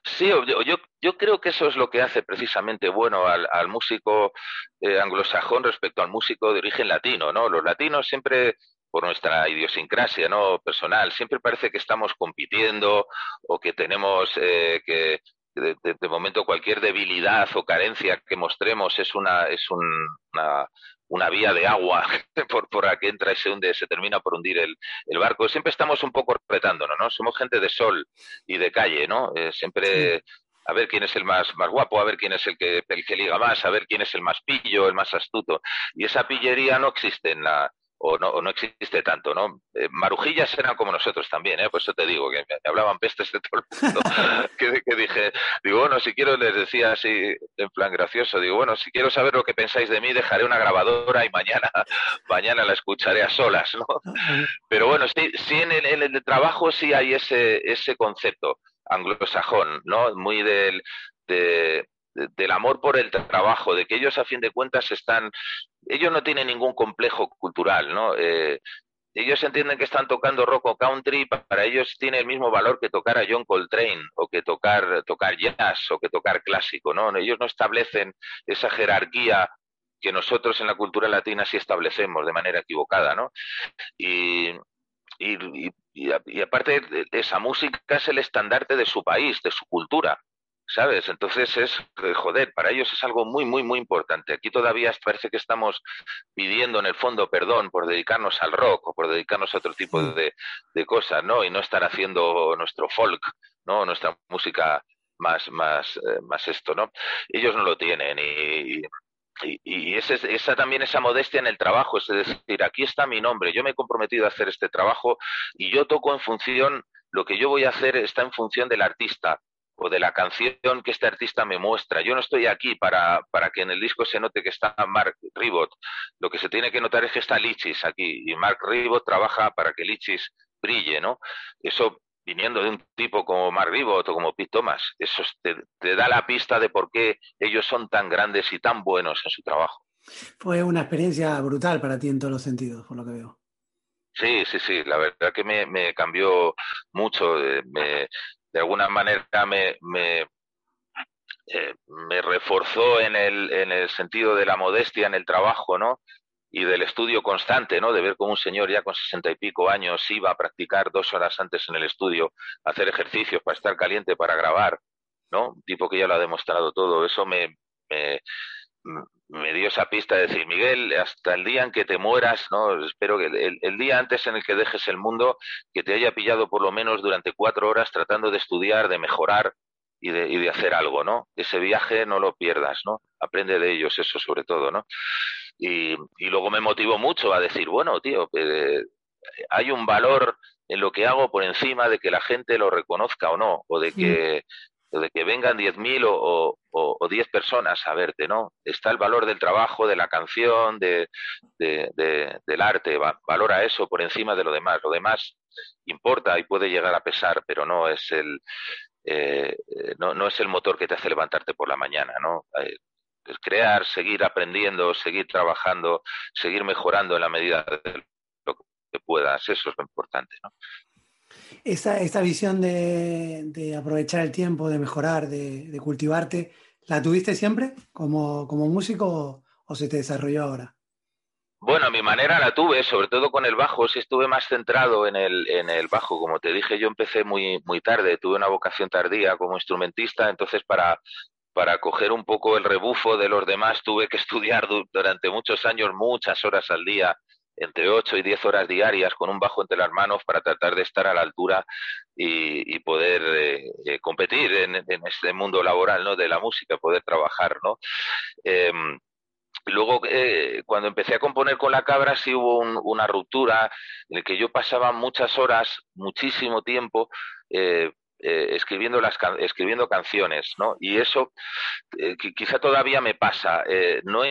Sí, yo, yo, creo que eso es lo que hace precisamente bueno al, músico eh, anglosajón respecto al músico de origen latino, ¿no? Los latinos siempre, por nuestra idiosincrasia, ¿no? Personal, siempre parece que estamos compitiendo o que tenemos eh, que de, momento cualquier debilidad o carencia que mostremos es una es un- una, una vía de agua por, por la que entra y se hunde, se termina por hundir el, el barco. Siempre estamos un poco retándonos, ¿no? Somos gente de sol y de calle, ¿no? Eh, siempre a ver quién es el más, más guapo, a ver quién es el que, el que liga más, a ver quién es el más pillo, el más astuto. Y esa pillería no existe en la, o no, o no existe tanto, ¿no? Eh, marujillas eran como nosotros también, ¿eh? Por eso te digo, que me, hablaban pestes de todo el mundo. que, que dije, digo, bueno, si quiero, les decía así, en plan gracioso, digo, bueno, si quiero saber lo que pensáis de mí, dejaré una grabadora y mañana, mañana la escucharé a solas, ¿no? Pero bueno, sí, sí en el, en el trabajo sí hay ese, ese concepto anglosajón, ¿no? Muy del, de, de- del amor por el trabajo, de que ellos a fin de cuentas están, ellos no tienen ningún complejo cultural, ¿no? Eh, ellos entienden que están tocando rock o country, pa- para ellos tiene el mismo valor que tocar a John Coltrane o que tocar, tocar jazz o que tocar clásico, ¿no? Ellos no establecen esa jerarquía que nosotros en la cultura latina sí establecemos de manera equivocada, ¿no? Y, y, aparte, esa música es el estandarte de su país, de su cultura, ¿sabes? Entonces es, eh, joder, para ellos es algo muy, muy, muy importante. Aquí todavía parece que estamos pidiendo en el fondo perdón por dedicarnos al rock o por dedicarnos a otro tipo de, de cosas, ¿no? Y no estar haciendo nuestro folk, ¿no? Nuestra música más, más, eh, más esto, ¿no? Ellos no lo tienen y, y, y ese, esa también esa modestia en el trabajo, es decir, aquí está mi nombre, yo me he comprometido a hacer este trabajo y yo toco en función, lo que yo voy a hacer está en función del artista o de la canción que este artista me muestra. Yo no estoy aquí para, para que en el disco se note que está Mark Ribot. Lo que se tiene que notar es que está Lichis aquí y Mark Ribot trabaja para que Lichis brille, ¿no? Eso viniendo de un tipo como Mark Ribot o como Pete Thomas, eso te, te da la pista de por qué ellos son tan grandes y tan buenos en su trabajo.
Fue una experiencia brutal para ti en todos los sentidos, por lo que veo.
Sí, sí, sí, la verdad que me, me cambió mucho, eh, me, de alguna manera me, me, eh, me reforzó en el, en el sentido de la modestia en el trabajo, ¿no? Y del estudio constante, ¿no? De ver cómo un señor ya con sesenta y pico años iba a practicar dos horas antes en el estudio, hacer ejercicios para estar caliente, para grabar, ¿no? Un tipo que ya lo ha demostrado todo. Eso me, me dio esa pista de decir, Miguel, hasta el día en que te mueras, ¿no? Espero que el, el, día antes en el que dejes el mundo, que te haya pillado por lo menos durante cuatro horas tratando de estudiar, de mejorar y de, y de hacer algo, ¿no? Ese viaje no lo pierdas, ¿no? Aprende de ellos eso sobre todo, ¿no? Y, y luego me motivó mucho a decir, bueno, tío, eh, hay un valor en lo que hago por encima de que la gente lo reconozca o no, o de que, de que vengan 10.000 o, o, o 10 personas a verte, ¿no? Está el valor del trabajo, de la canción, de, de, de, del arte, va, valora eso por encima de lo demás. Lo demás importa y puede llegar a pesar, pero no es el, eh, no, no es el motor que te hace levantarte por la mañana, ¿no? Eh, crear, seguir aprendiendo, seguir trabajando, seguir mejorando en la medida de lo que puedas, eso es lo importante, ¿no?
Esa, visión de, de, aprovechar el tiempo, de mejorar, de, cultivarte, ¿la tuviste siempre como, como músico o, o, se te desarrolló ahora?
Bueno, a mi manera la tuve, sobre todo con el bajo, sí estuve más centrado en el, en el bajo. Como te dije, yo empecé muy, muy tarde, tuve una vocación tardía como instrumentista, entonces para, para coger un poco el rebufo de los demás tuve que estudiar durante muchos años, muchas horas al día, entre 8 y 10 horas diarias con un bajo entre las manos para tratar de estar a la altura y, poder eh, eh, competir en, este mundo laboral ¿no? de la música, poder trabajar. ¿no? Eh, luego, eh, cuando empecé a componer con la cabra, sí hubo un, una ruptura en la que yo pasaba muchas horas, muchísimo tiempo. Eh, escribiendo las escribiendo canciones no y eso quizá todavía me pasa no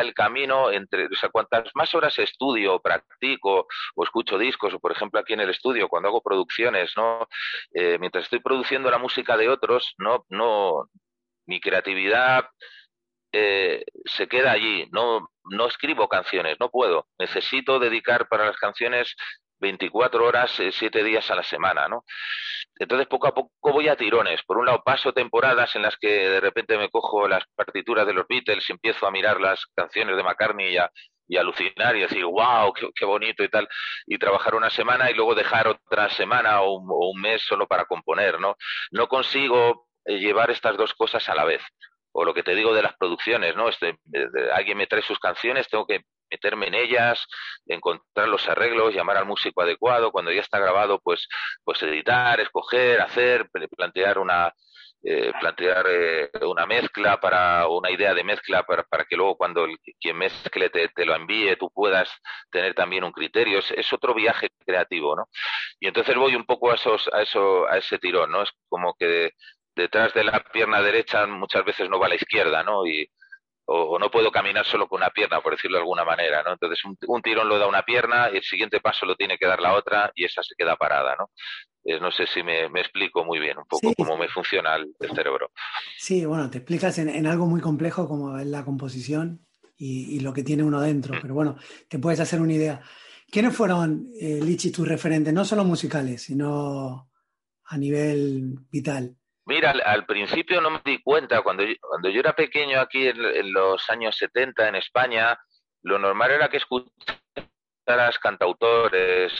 el camino entre, o sea, cuantas más horas estudio, practico o escucho discos, o por ejemplo aquí en el estudio, cuando hago producciones, ¿no? Eh, mientras estoy produciendo la música de otros, no, no, mi creatividad eh, se queda allí, no, no escribo canciones, no puedo, necesito dedicar para las canciones 24 horas, eh, 7 días a la semana, ¿no? Entonces poco a poco voy a tirones. Por un lado paso temporadas en las que de repente me cojo las partituras de los Beatles y empiezo a mirar las canciones de McCartney y a, y alucinar y decir, wow, qué, bonito y tal, y trabajar una semana y luego dejar otra semana o un, mes solo para componer, ¿no? No consigo eh, llevar estas dos cosas a la vez. O lo que te digo de las producciones, ¿no? Este, alguien me trae sus canciones, tengo que meterme en ellas, encontrar los arreglos, llamar al músico adecuado, cuando ya está grabado, pues, pues editar, escoger, hacer, plantear una eh, plantear eh, una mezcla para una idea de mezcla para, para que luego cuando el, quien mezcle te, lo envíe tú puedas tener también un criterio. Es, es, otro viaje creativo no y entonces voy un poco a esos a eso a ese tirón no es como que de, detrás de la pierna derecha muchas veces no va a la izquierda no y o, o, no puedo caminar solo con una pierna, por decirlo de alguna manera, ¿no? Entonces un, un, tirón lo da una pierna y el siguiente paso lo tiene que dar la otra y esa se queda parada, ¿no? Eh, no sé si me, me explico muy bien un poco
Sí.
cómo me funciona el, el cerebro.
Sí, bueno, te explicas en, en algo muy complejo como es la composición y, y lo que tiene uno dentro, pero bueno, te puedes hacer una idea. ¿Quiénes fueron, eh, Lichi, tus referentes, no solo musicales, sino a nivel vital?
Mira, al, principio no me di cuenta, cuando yo, cuando yo era pequeño aquí en, en los años 70 en España, lo normal era que escucharas cantautores,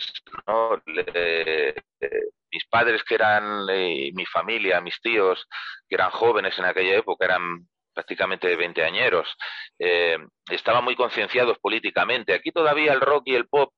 ¿no? Le- eh, mis padres que eran, eh, mi familia, mis tíos, que eran jóvenes en aquella época, eran prácticamente veinteañeros, eh, estaban muy concienciados políticamente. Aquí todavía el rock y el pop,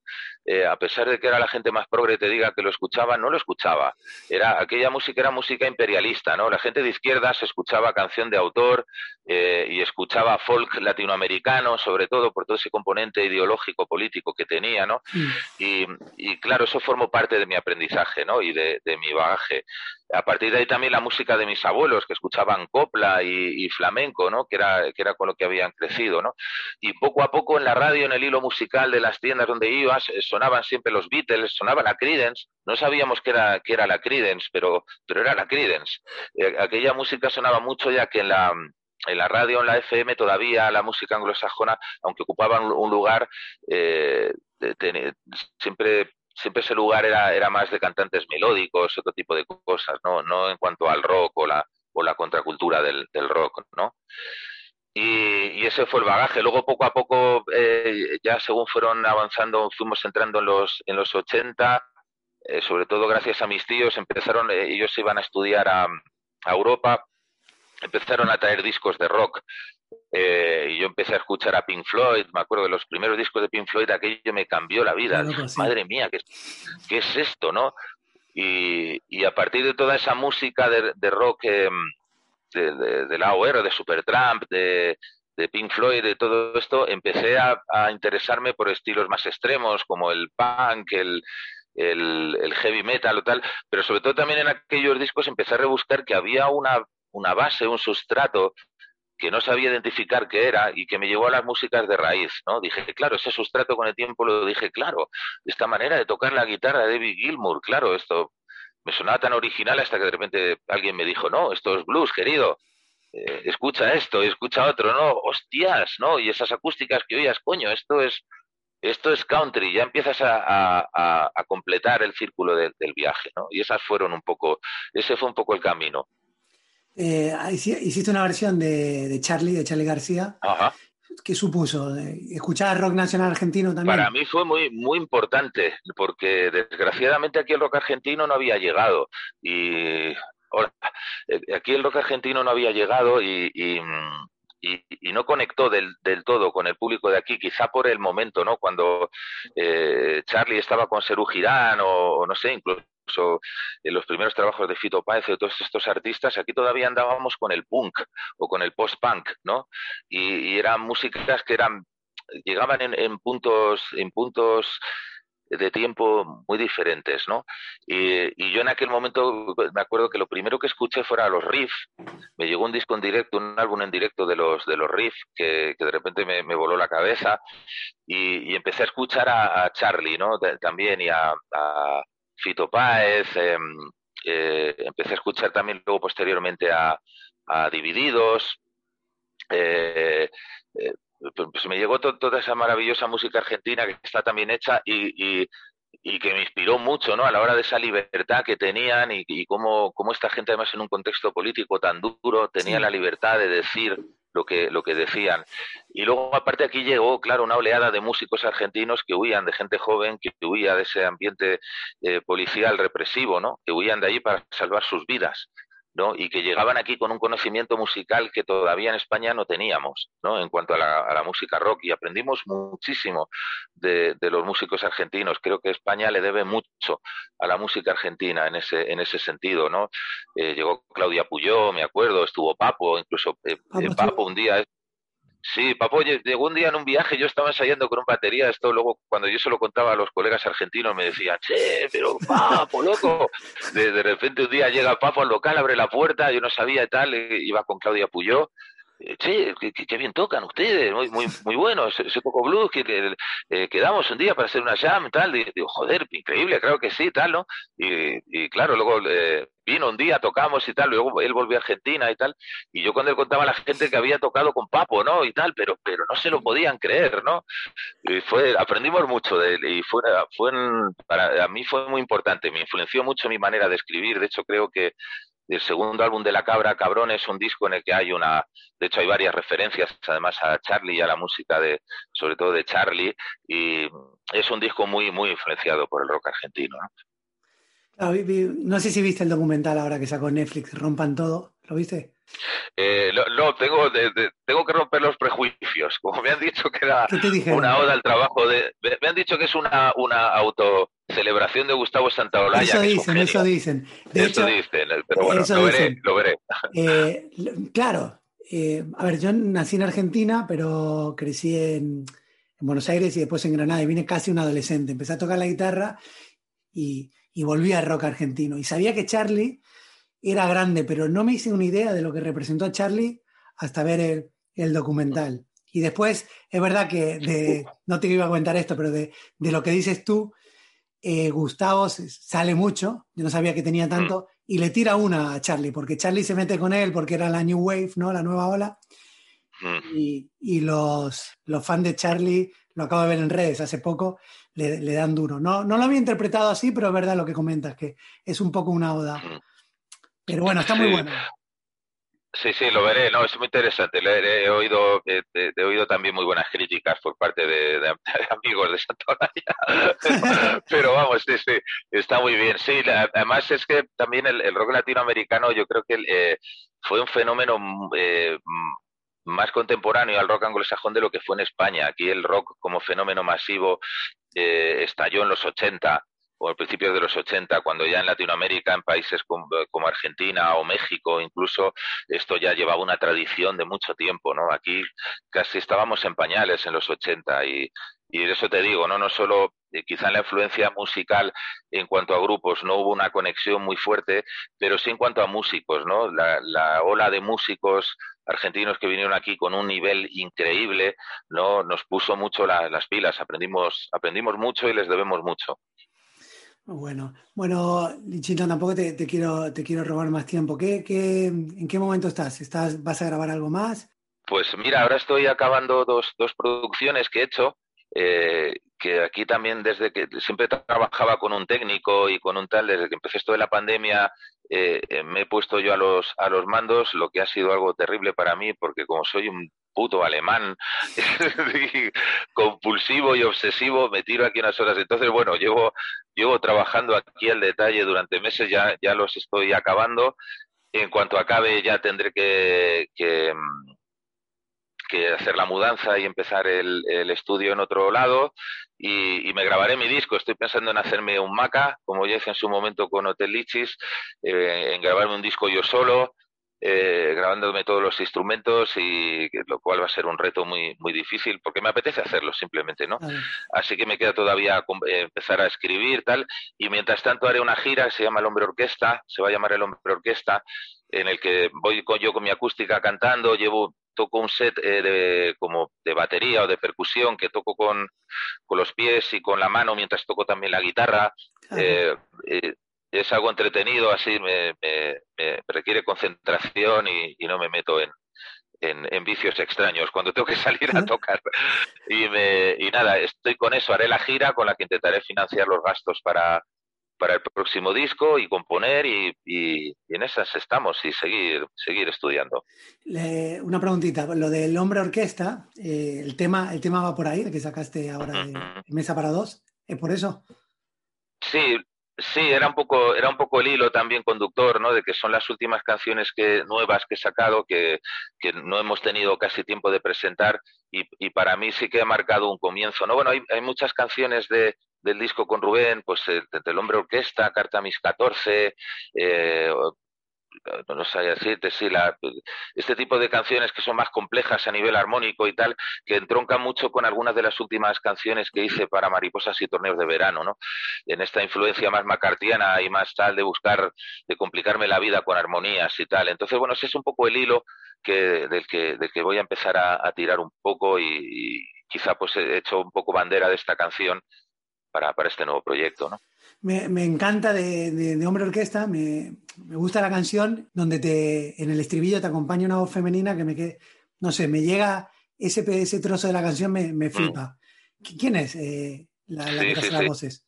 eh, a pesar de que era la gente más progre te diga que lo escuchaba, no lo escuchaba. Era, aquella música era música imperialista, ¿no? La gente de izquierda se escuchaba canción de autor eh, y escuchaba folk latinoamericano, sobre todo por todo ese componente ideológico político que tenía, ¿no?
Mm,
Y, y claro, eso formó parte de mi aprendizaje, ¿no? Y de, de mi bagaje. A partir de ahí también la música de mis abuelos, que escuchaban copla y, y flamenco, ¿no? Que era, que era con lo que habían crecido, ¿no? Y poco a poco en la radio, en el hilo musical de las tiendas donde ibas, sonaban siempre los Beatles, sonaba la Creedence. No sabíamos que era, que era la Creedence, pero, pero era la Creedence. Eh, aquella música sonaba mucho ya que en la, en la radio, en la FM, todavía la música anglosajona, aunque ocupaban un lugar, eh, siempre siempre ese lugar era, era más de cantantes melódicos, otro tipo de cosas, ¿no? No en cuanto al rock o la, o la contracultura del, del rock, ¿no? Y, y ese fue el bagaje. Luego, poco a poco, eh, ya según fueron avanzando, fuimos entrando en los, en los 80, eh, sobre todo gracias a mis tíos, empezaron, eh, ellos iban a estudiar a, a Europa, empezaron a traer discos de rock. Eh, y yo empecé a escuchar a Pink Floyd, me acuerdo de los primeros discos de Pink Floyd, aquello me cambió la vida. Dije. Madre mía, ¿qué, qué es esto, no? Y, y a partir de toda esa música de, de rock eh, de, de, la AOR, de Supertramp, de, de Pink Floyd, de todo esto, empecé a, a interesarme por estilos más extremos, como el punk, el, el, el heavy metal o tal, pero sobre todo también en aquellos discos empecé a rebuscar que había una, una base, un sustrato que no sabía identificar qué era y que me llevó a las músicas de raíz, ¿no? Dije, claro, ese sustrato con el tiempo lo dije, claro, esta manera de tocar la guitarra de David Gilmour, claro, esto me sonaba tan original hasta que de repente alguien me dijo, no, esto es blues, querido, eh, escucha esto, escucha otro, no, hostias, ¿no? Y esas acústicas que oías, coño, esto es, esto es country, ya empiezas a, a, a, completar el círculo de, del viaje, ¿no? Y esas fueron un poco, ese fue un poco el camino.
Eh, hici- hiciste una versión de, de Charlie, de Charlie García.
Ajá.
¿Qué supuso? ¿Escuchabas rock nacional argentino también?
Para mí fue muy, muy importante, porque desgraciadamente aquí el rock argentino no había llegado. Y hola, eh, aquí el rock argentino no había llegado y, y, y- no conectó del, del todo con el público de aquí, quizá por el momento, ¿no? Cuando eh, Charlie estaba con Serú Girán o no sé, incluso en los primeros trabajos de Fito Páez de todos estos artistas, aquí todavía andábamos con el punk o con el post-punk, ¿no? Y, y eran músicas que eran llegaban en, en puntos en puntos de tiempo muy diferentes, ¿no? Y, y yo en aquel momento me acuerdo que lo primero que escuché fuera los riffs. Me llegó un disco en directo, un álbum en directo de los de los riffs que, que de repente me, me voló la cabeza y, y empecé a escuchar a, a Charlie, ¿no? De- también y a, a Fito Páez. em, eh, empecé a escuchar también luego posteriormente a, a Divididos. Eh, eh, pues pues me llegó to- toda esa maravillosa música argentina que está también hecha y, y, y que me inspiró mucho, ¿no? A la hora de esa libertad que tenían y, y cómo, cómo esta gente, además, en un contexto político tan duro, tenía
Sí.
la libertad de decir lo que, lo que decían. Y luego, aparte, aquí llegó, claro, una oleada de músicos argentinos que huían, de gente joven que huía de ese ambiente eh, policial represivo, ¿no? Que huían de allí para salvar sus vidas. ¿No? y que llegaban aquí con un conocimiento musical que todavía en España no teníamos, ¿no? en cuanto a la, a la música rock, y aprendimos muchísimo de, de, los músicos argentinos. Creo que España le debe mucho a la música argentina en ese, en ese sentido. ¿no? Eh, llegó Claudia Puyó, me acuerdo, estuvo Papo, incluso eh,
Papo,
Papo un día Sí, Papo llegó un día en un viaje, yo estaba ensayando con un batería, esto luego cuando yo se lo contaba a los colegas argentinos me decían, che, pero Papo, loco. De, de repente un día llega Papo al local, abre la puerta, yo no sabía y tal, iba con Claudia Puyó, che, qué, qué- bien tocan ustedes, muy muy muy bueno, ese, ese poco blues, que, eh, quedamos un día para hacer una jam, tal, digo, joder, increíble, claro que sí, tal, ¿no? Y, claro, luego eh, vino un día, tocamos y tal, luego él volvió a Argentina y tal, y yo cuando le contaba a la gente que había tocado con Papo, ¿no? Y tal, pero, pero no se lo podían creer, ¿no? Y fue, aprendimos mucho de él y fue, fue para mí fue muy importante, me influenció mucho mi manera de escribir, de hecho creo que el segundo álbum de La Cabra, Cabrón, es un disco en el que hay una, de hecho hay varias referencias además a Charlie y a la música de, sobre todo de Charlie, y es un disco muy, muy influenciado por el rock argentino, ¿no?
Vi- no sé si viste el documental ahora que sacó Netflix, Rompan Todo. ¿Lo viste?
Eh, no, no, tengo, de- de- tengo que romper los prejuicios. Como me han dicho que era una oda al trabajo de. Me, me han dicho que es una, una autocelebración de Gustavo Santaolalla.
Eso dicen, eso dicen. De
Eso
hecho,
dicen, pero bueno,
eso
lo veré,
dicen.
lo veré.
eh, claro, eh, a ver, yo nací en Argentina, pero crecí en, en Buenos Aires y después en Granada y vine casi un adolescente. Empecé a tocar la guitarra y, y volví al rock argentino. Y sabía que Charlie era grande, pero no me hice una idea de lo que representó a Charlie hasta ver el, el documental. Y después, es verdad que, de, no te iba a comentar esto, pero de, de lo que dices tú, eh, Gustavo sale mucho, yo no sabía que tenía tanto, y le tira una a Charlie, porque Charlie se mete con él porque era la New Wave, ¿no? La nueva ola,
Mm.
y, y los, los fans de Charlie, lo acabo de ver en redes hace poco, le, le dan duro. No, no lo había interpretado así, pero es verdad lo que comentas, que es un poco una oda.
Mm.
Pero bueno, está muy
Sí.
bueno.
Sí, sí, lo veré, no, es muy interesante. Le- he oído, he, he- he oído también muy buenas críticas por parte de, de- de amigos de Santaolalla. Pero vamos, sí, sí, está muy bien. Sí, la- además es que también el, el rock latinoamericano, yo creo que eh, fue un fenómeno mm, eh, mm, más contemporáneo al rock anglosajón de lo que fue en España. Aquí el rock como fenómeno masivo eh, estalló en los 80 o al principio de los 80, cuando ya en Latinoamérica, en países como, como Argentina o México, incluso esto ya llevaba una tradición de mucho tiempo, ¿no? Aquí casi estábamos en pañales en los 80 y, y eso te digo, ¿no? No solo eh, quizá en la influencia musical en cuanto a grupos no hubo una conexión muy fuerte, pero sí en cuanto a músicos, ¿no? La, la ola de músicos argentinos que vinieron aquí con un nivel increíble, ¿no? Nos puso mucho la- las pilas, aprendimos, aprendimos mucho y les debemos mucho.
Bueno, bueno, Lichito, tampoco te, te quiero, te quiero robar más tiempo. ¿Qué, qué, ¿En qué momento estás? ¿Estás? ¿Vas a grabar algo más?
Pues mira, ahora estoy acabando dos, dos producciones que he hecho, eh, que aquí también desde que siempre trabajaba con un técnico y con un tal, desde que empecé esto de la pandemia, eh, eh, me he puesto yo a los, a los mandos, lo que ha sido algo terrible para mí, porque como soy un puto alemán compulsivo y obsesivo, me tiro aquí unas horas. Entonces, bueno, llevo, llevo trabajando aquí al detalle durante meses, ya, ya los estoy acabando. En cuanto acabe ya tendré que, que, mm, que hacer la mudanza y empezar el, el estudio en otro lado y, y me grabaré mi disco. Estoy pensando en hacerme un maca, como ya hice en su momento con Hotel Lichis, eh, en grabarme un disco yo solo, eh, grabándome todos los instrumentos y lo cual va a ser un reto muy muy difícil porque me apetece hacerlo simplemente, ¿no? Así que me queda todavía eh, empezar a escribir tal y mientras tanto haré una gira que se llama El Hombre Orquesta, se va a llamar El Hombre Orquesta, en el que voy con, yo con mi acústica cantando, llevo toco un set eh, de como de batería o de percusión que toco con, con los pies y con la mano mientras toco también la guitarra. Eh, eh, es algo entretenido, así me, me- me requiere concentración y, y no me meto en, en, en vicios extraños cuando tengo que salir a tocar. Y, me, y nada, estoy con eso, haré la gira con la que intentaré financiar los gastos para, para el próximo disco y componer y, y- y en esas estamos y seguir, seguir estudiando.
Le- una preguntita, lo del hombre orquesta, eh, el tema, el tema va por ahí, el que sacaste ahora de. Mesa para dos, ¿es por eso?
Sí, sí, era un poco, era un poco el hilo también conductor, ¿no? De que son las últimas canciones que, nuevas que he sacado que, que no hemos tenido casi tiempo de presentar y, y para mí sí que ha marcado un comienzo, ¿no? Bueno, hay, hay muchas canciones de, del disco con Rubén, pues eh, El Hombre Orquesta, Carta mis 14, eh, no, sabía decirte, la, este tipo de canciones que son más complejas a nivel armónico y tal, que entroncan mucho con algunas de las últimas canciones que hice para Mariposas y Torneos de Verano, ¿no? En esta influencia más macartiana y más tal de buscar, de complicarme la vida con armonías y tal. Entonces, bueno, ese es un poco el hilo que, del, que, del que voy a empezar a, a tirar un poco y, y quizá pues he hecho un poco bandera de esta canción para, para este nuevo proyecto, ¿no?
Me, me encanta de, de, de Hombre Orquesta, me, me, gusta la canción donde te, en el estribillo te acompaña una voz femenina que me quede, no sé, me llega ese, ese trozo de la canción, me, me flipa. Mm. ¿Quién es eh, la, la, sí, que hace sí, las sí. voces?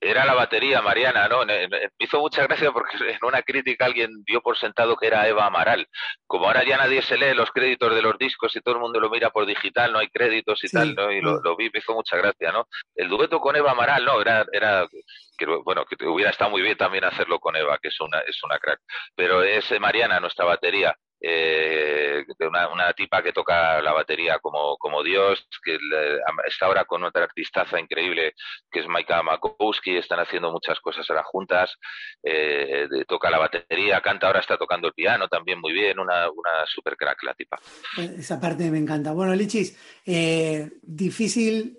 Era la batería, Mariana, ¿no? Me hizo mucha gracia porque en una crítica alguien dio por sentado que era Eva Amaral. Como ahora ya nadie se lee los créditos de los discos y todo el mundo lo mira por digital, no hay créditos y sí, tal, ¿no? Y lo, lo, vi, me hizo mucha gracia, ¿no? El dueto con Eva Amaral, no, era, era que, bueno, que hubiera estado muy bien también hacerlo con Eva, que es una, es una crack. Pero es Mariana, nuestra batería eh, una, una, tipa que toca la batería como, como Dios, que está ahora con otra artistaza increíble que es Maika Makowski, están haciendo muchas cosas ahora juntas, eh, toca la batería, canta, ahora está tocando el piano también muy bien, una, una super crack la tipa.
Esa parte me encanta. Bueno, Lichis, eh, difícil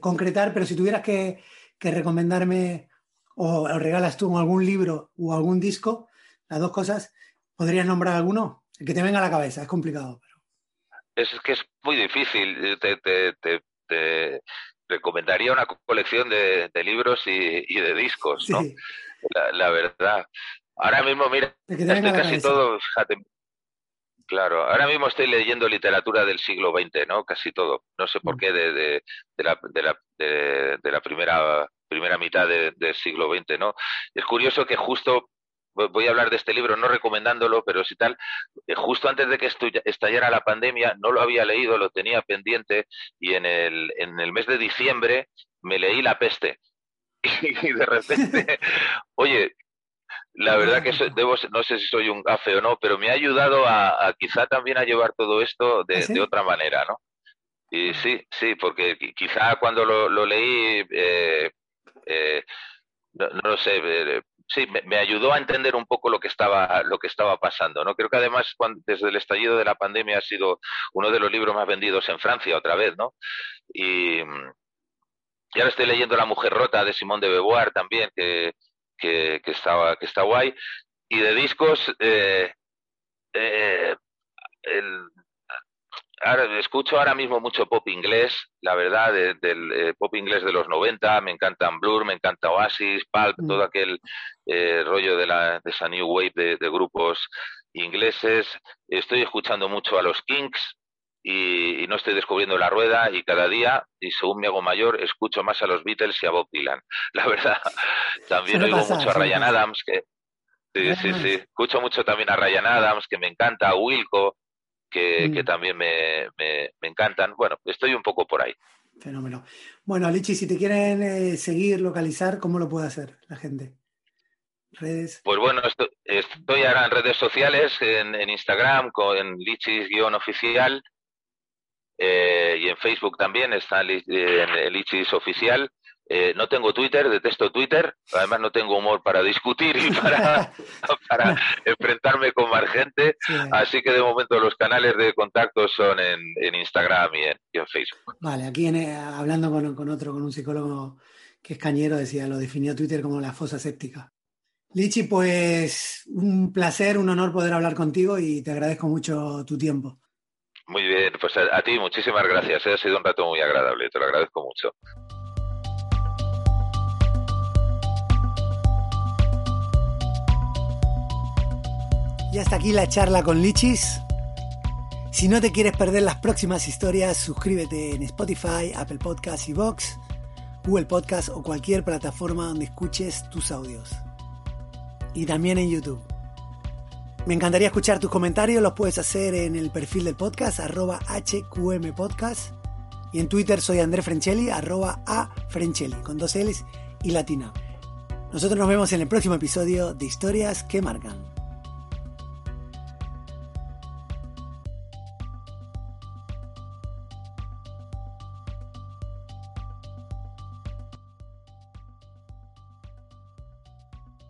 concretar, pero si tuvieras que, que recomendarme o regalas tú algún libro o algún disco, las dos cosas, ¿podrías nombrar alguno? El que te venga a la cabeza, es complicado. Pero...
Es que es muy difícil. Te, te, te, te recomendaría una colección de, de libros y, y, de discos, ¿no? Sí. La, la, verdad. Ahora mismo, mira, estoy casi todo, fíjate, Claro, ahora mismo estoy leyendo literatura del siglo XX, ¿no? Casi todo. No sé por qué de, de, de la, de, la, de, la primera, primera mitad de, del siglo XX, ¿no? Es curioso que justo voy a hablar de este libro no recomendándolo, pero si tal, eh, justo antes de que estallara la pandemia, no lo había leído, lo tenía pendiente y en el, en el mes de diciembre me leí La peste. Y de repente, oye, la verdad que debo, no sé si soy un gafe o no, pero me ha ayudado a, a quizá también a llevar todo esto de, ¿Ah, ¿Sí? de otra manera, ¿no? Y sí, sí, porque quizá cuando lo, lo leí, eh, eh, no, no, lo sé, eh, sí, me, ayudó a entender un poco lo que estaba, lo que estaba pasando, ¿no? Creo que además desde el estallido de la pandemia ha sido uno de los libros más vendidos en Francia otra vez, ¿no? Y, y ahora estoy leyendo La Mujer Rota de Simón de Beauvoir también, que, que, que, está, que está guay. Y de discos, eh, eh, el, ahora, escucho ahora mismo mucho pop inglés, la verdad, de, del eh, pop inglés de los 90, me encantan Blur, me encanta Oasis, Pulp, mm. todo aquel eh, rollo de, la, de esa new wave de, de, grupos ingleses. Estoy escuchando mucho a los Kinks y, y, no estoy descubriendo la rueda y cada día, y según me hago mayor, escucho más a los Beatles y a Bob Dylan. La verdad, también oigo pasa, mucho a Ryan Adams, que... Sí, sí, sí. Escucho mucho también a Ryan Adams, que me encanta, a Wilco, que, mm. que también me, me, me, encantan. Bueno, estoy un poco por ahí.
Fenómeno. Bueno, Lichi, si te quieren eh, seguir, localizar, ¿cómo lo puede hacer la gente?
Redes. Pues bueno, estoy, estoy ahora en redes sociales, en, en Instagram, con lichis-oficial, eh, y en Facebook también está en Lichis Oficial. Eh, no tengo Twitter, detesto Twitter, además no tengo humor para discutir y para, para enfrentarme con más gente, sí. así que de momento los canales de contacto son en, en Instagram y en, y en, Facebook.
Vale, aquí en, eh, hablando con, con, otro, con un psicólogo que es cañero, decía, lo definió Twitter como la fosa séptica. Lichi, pues un placer, un honor poder hablar contigo y te agradezco mucho tu tiempo.
Muy bien, pues a, a ti muchísimas gracias, ha sido un rato muy agradable, te lo agradezco mucho.
Y hasta aquí la charla con Lichis. Si no te quieres perder las próximas historias, suscríbete en Spotify, Apple Podcasts y Vox, Google Podcasts o cualquier plataforma donde escuches tus audios. Y también en YouTube. Me encantaría escuchar tus comentarios, los puedes hacer en el perfil del podcast, arroba HQM Podcast. Y en Twitter soy André Frenchelli, arroba A Frenchelli, con dos L's y latina. Nosotros nos vemos en el próximo episodio de Historias que Marcan.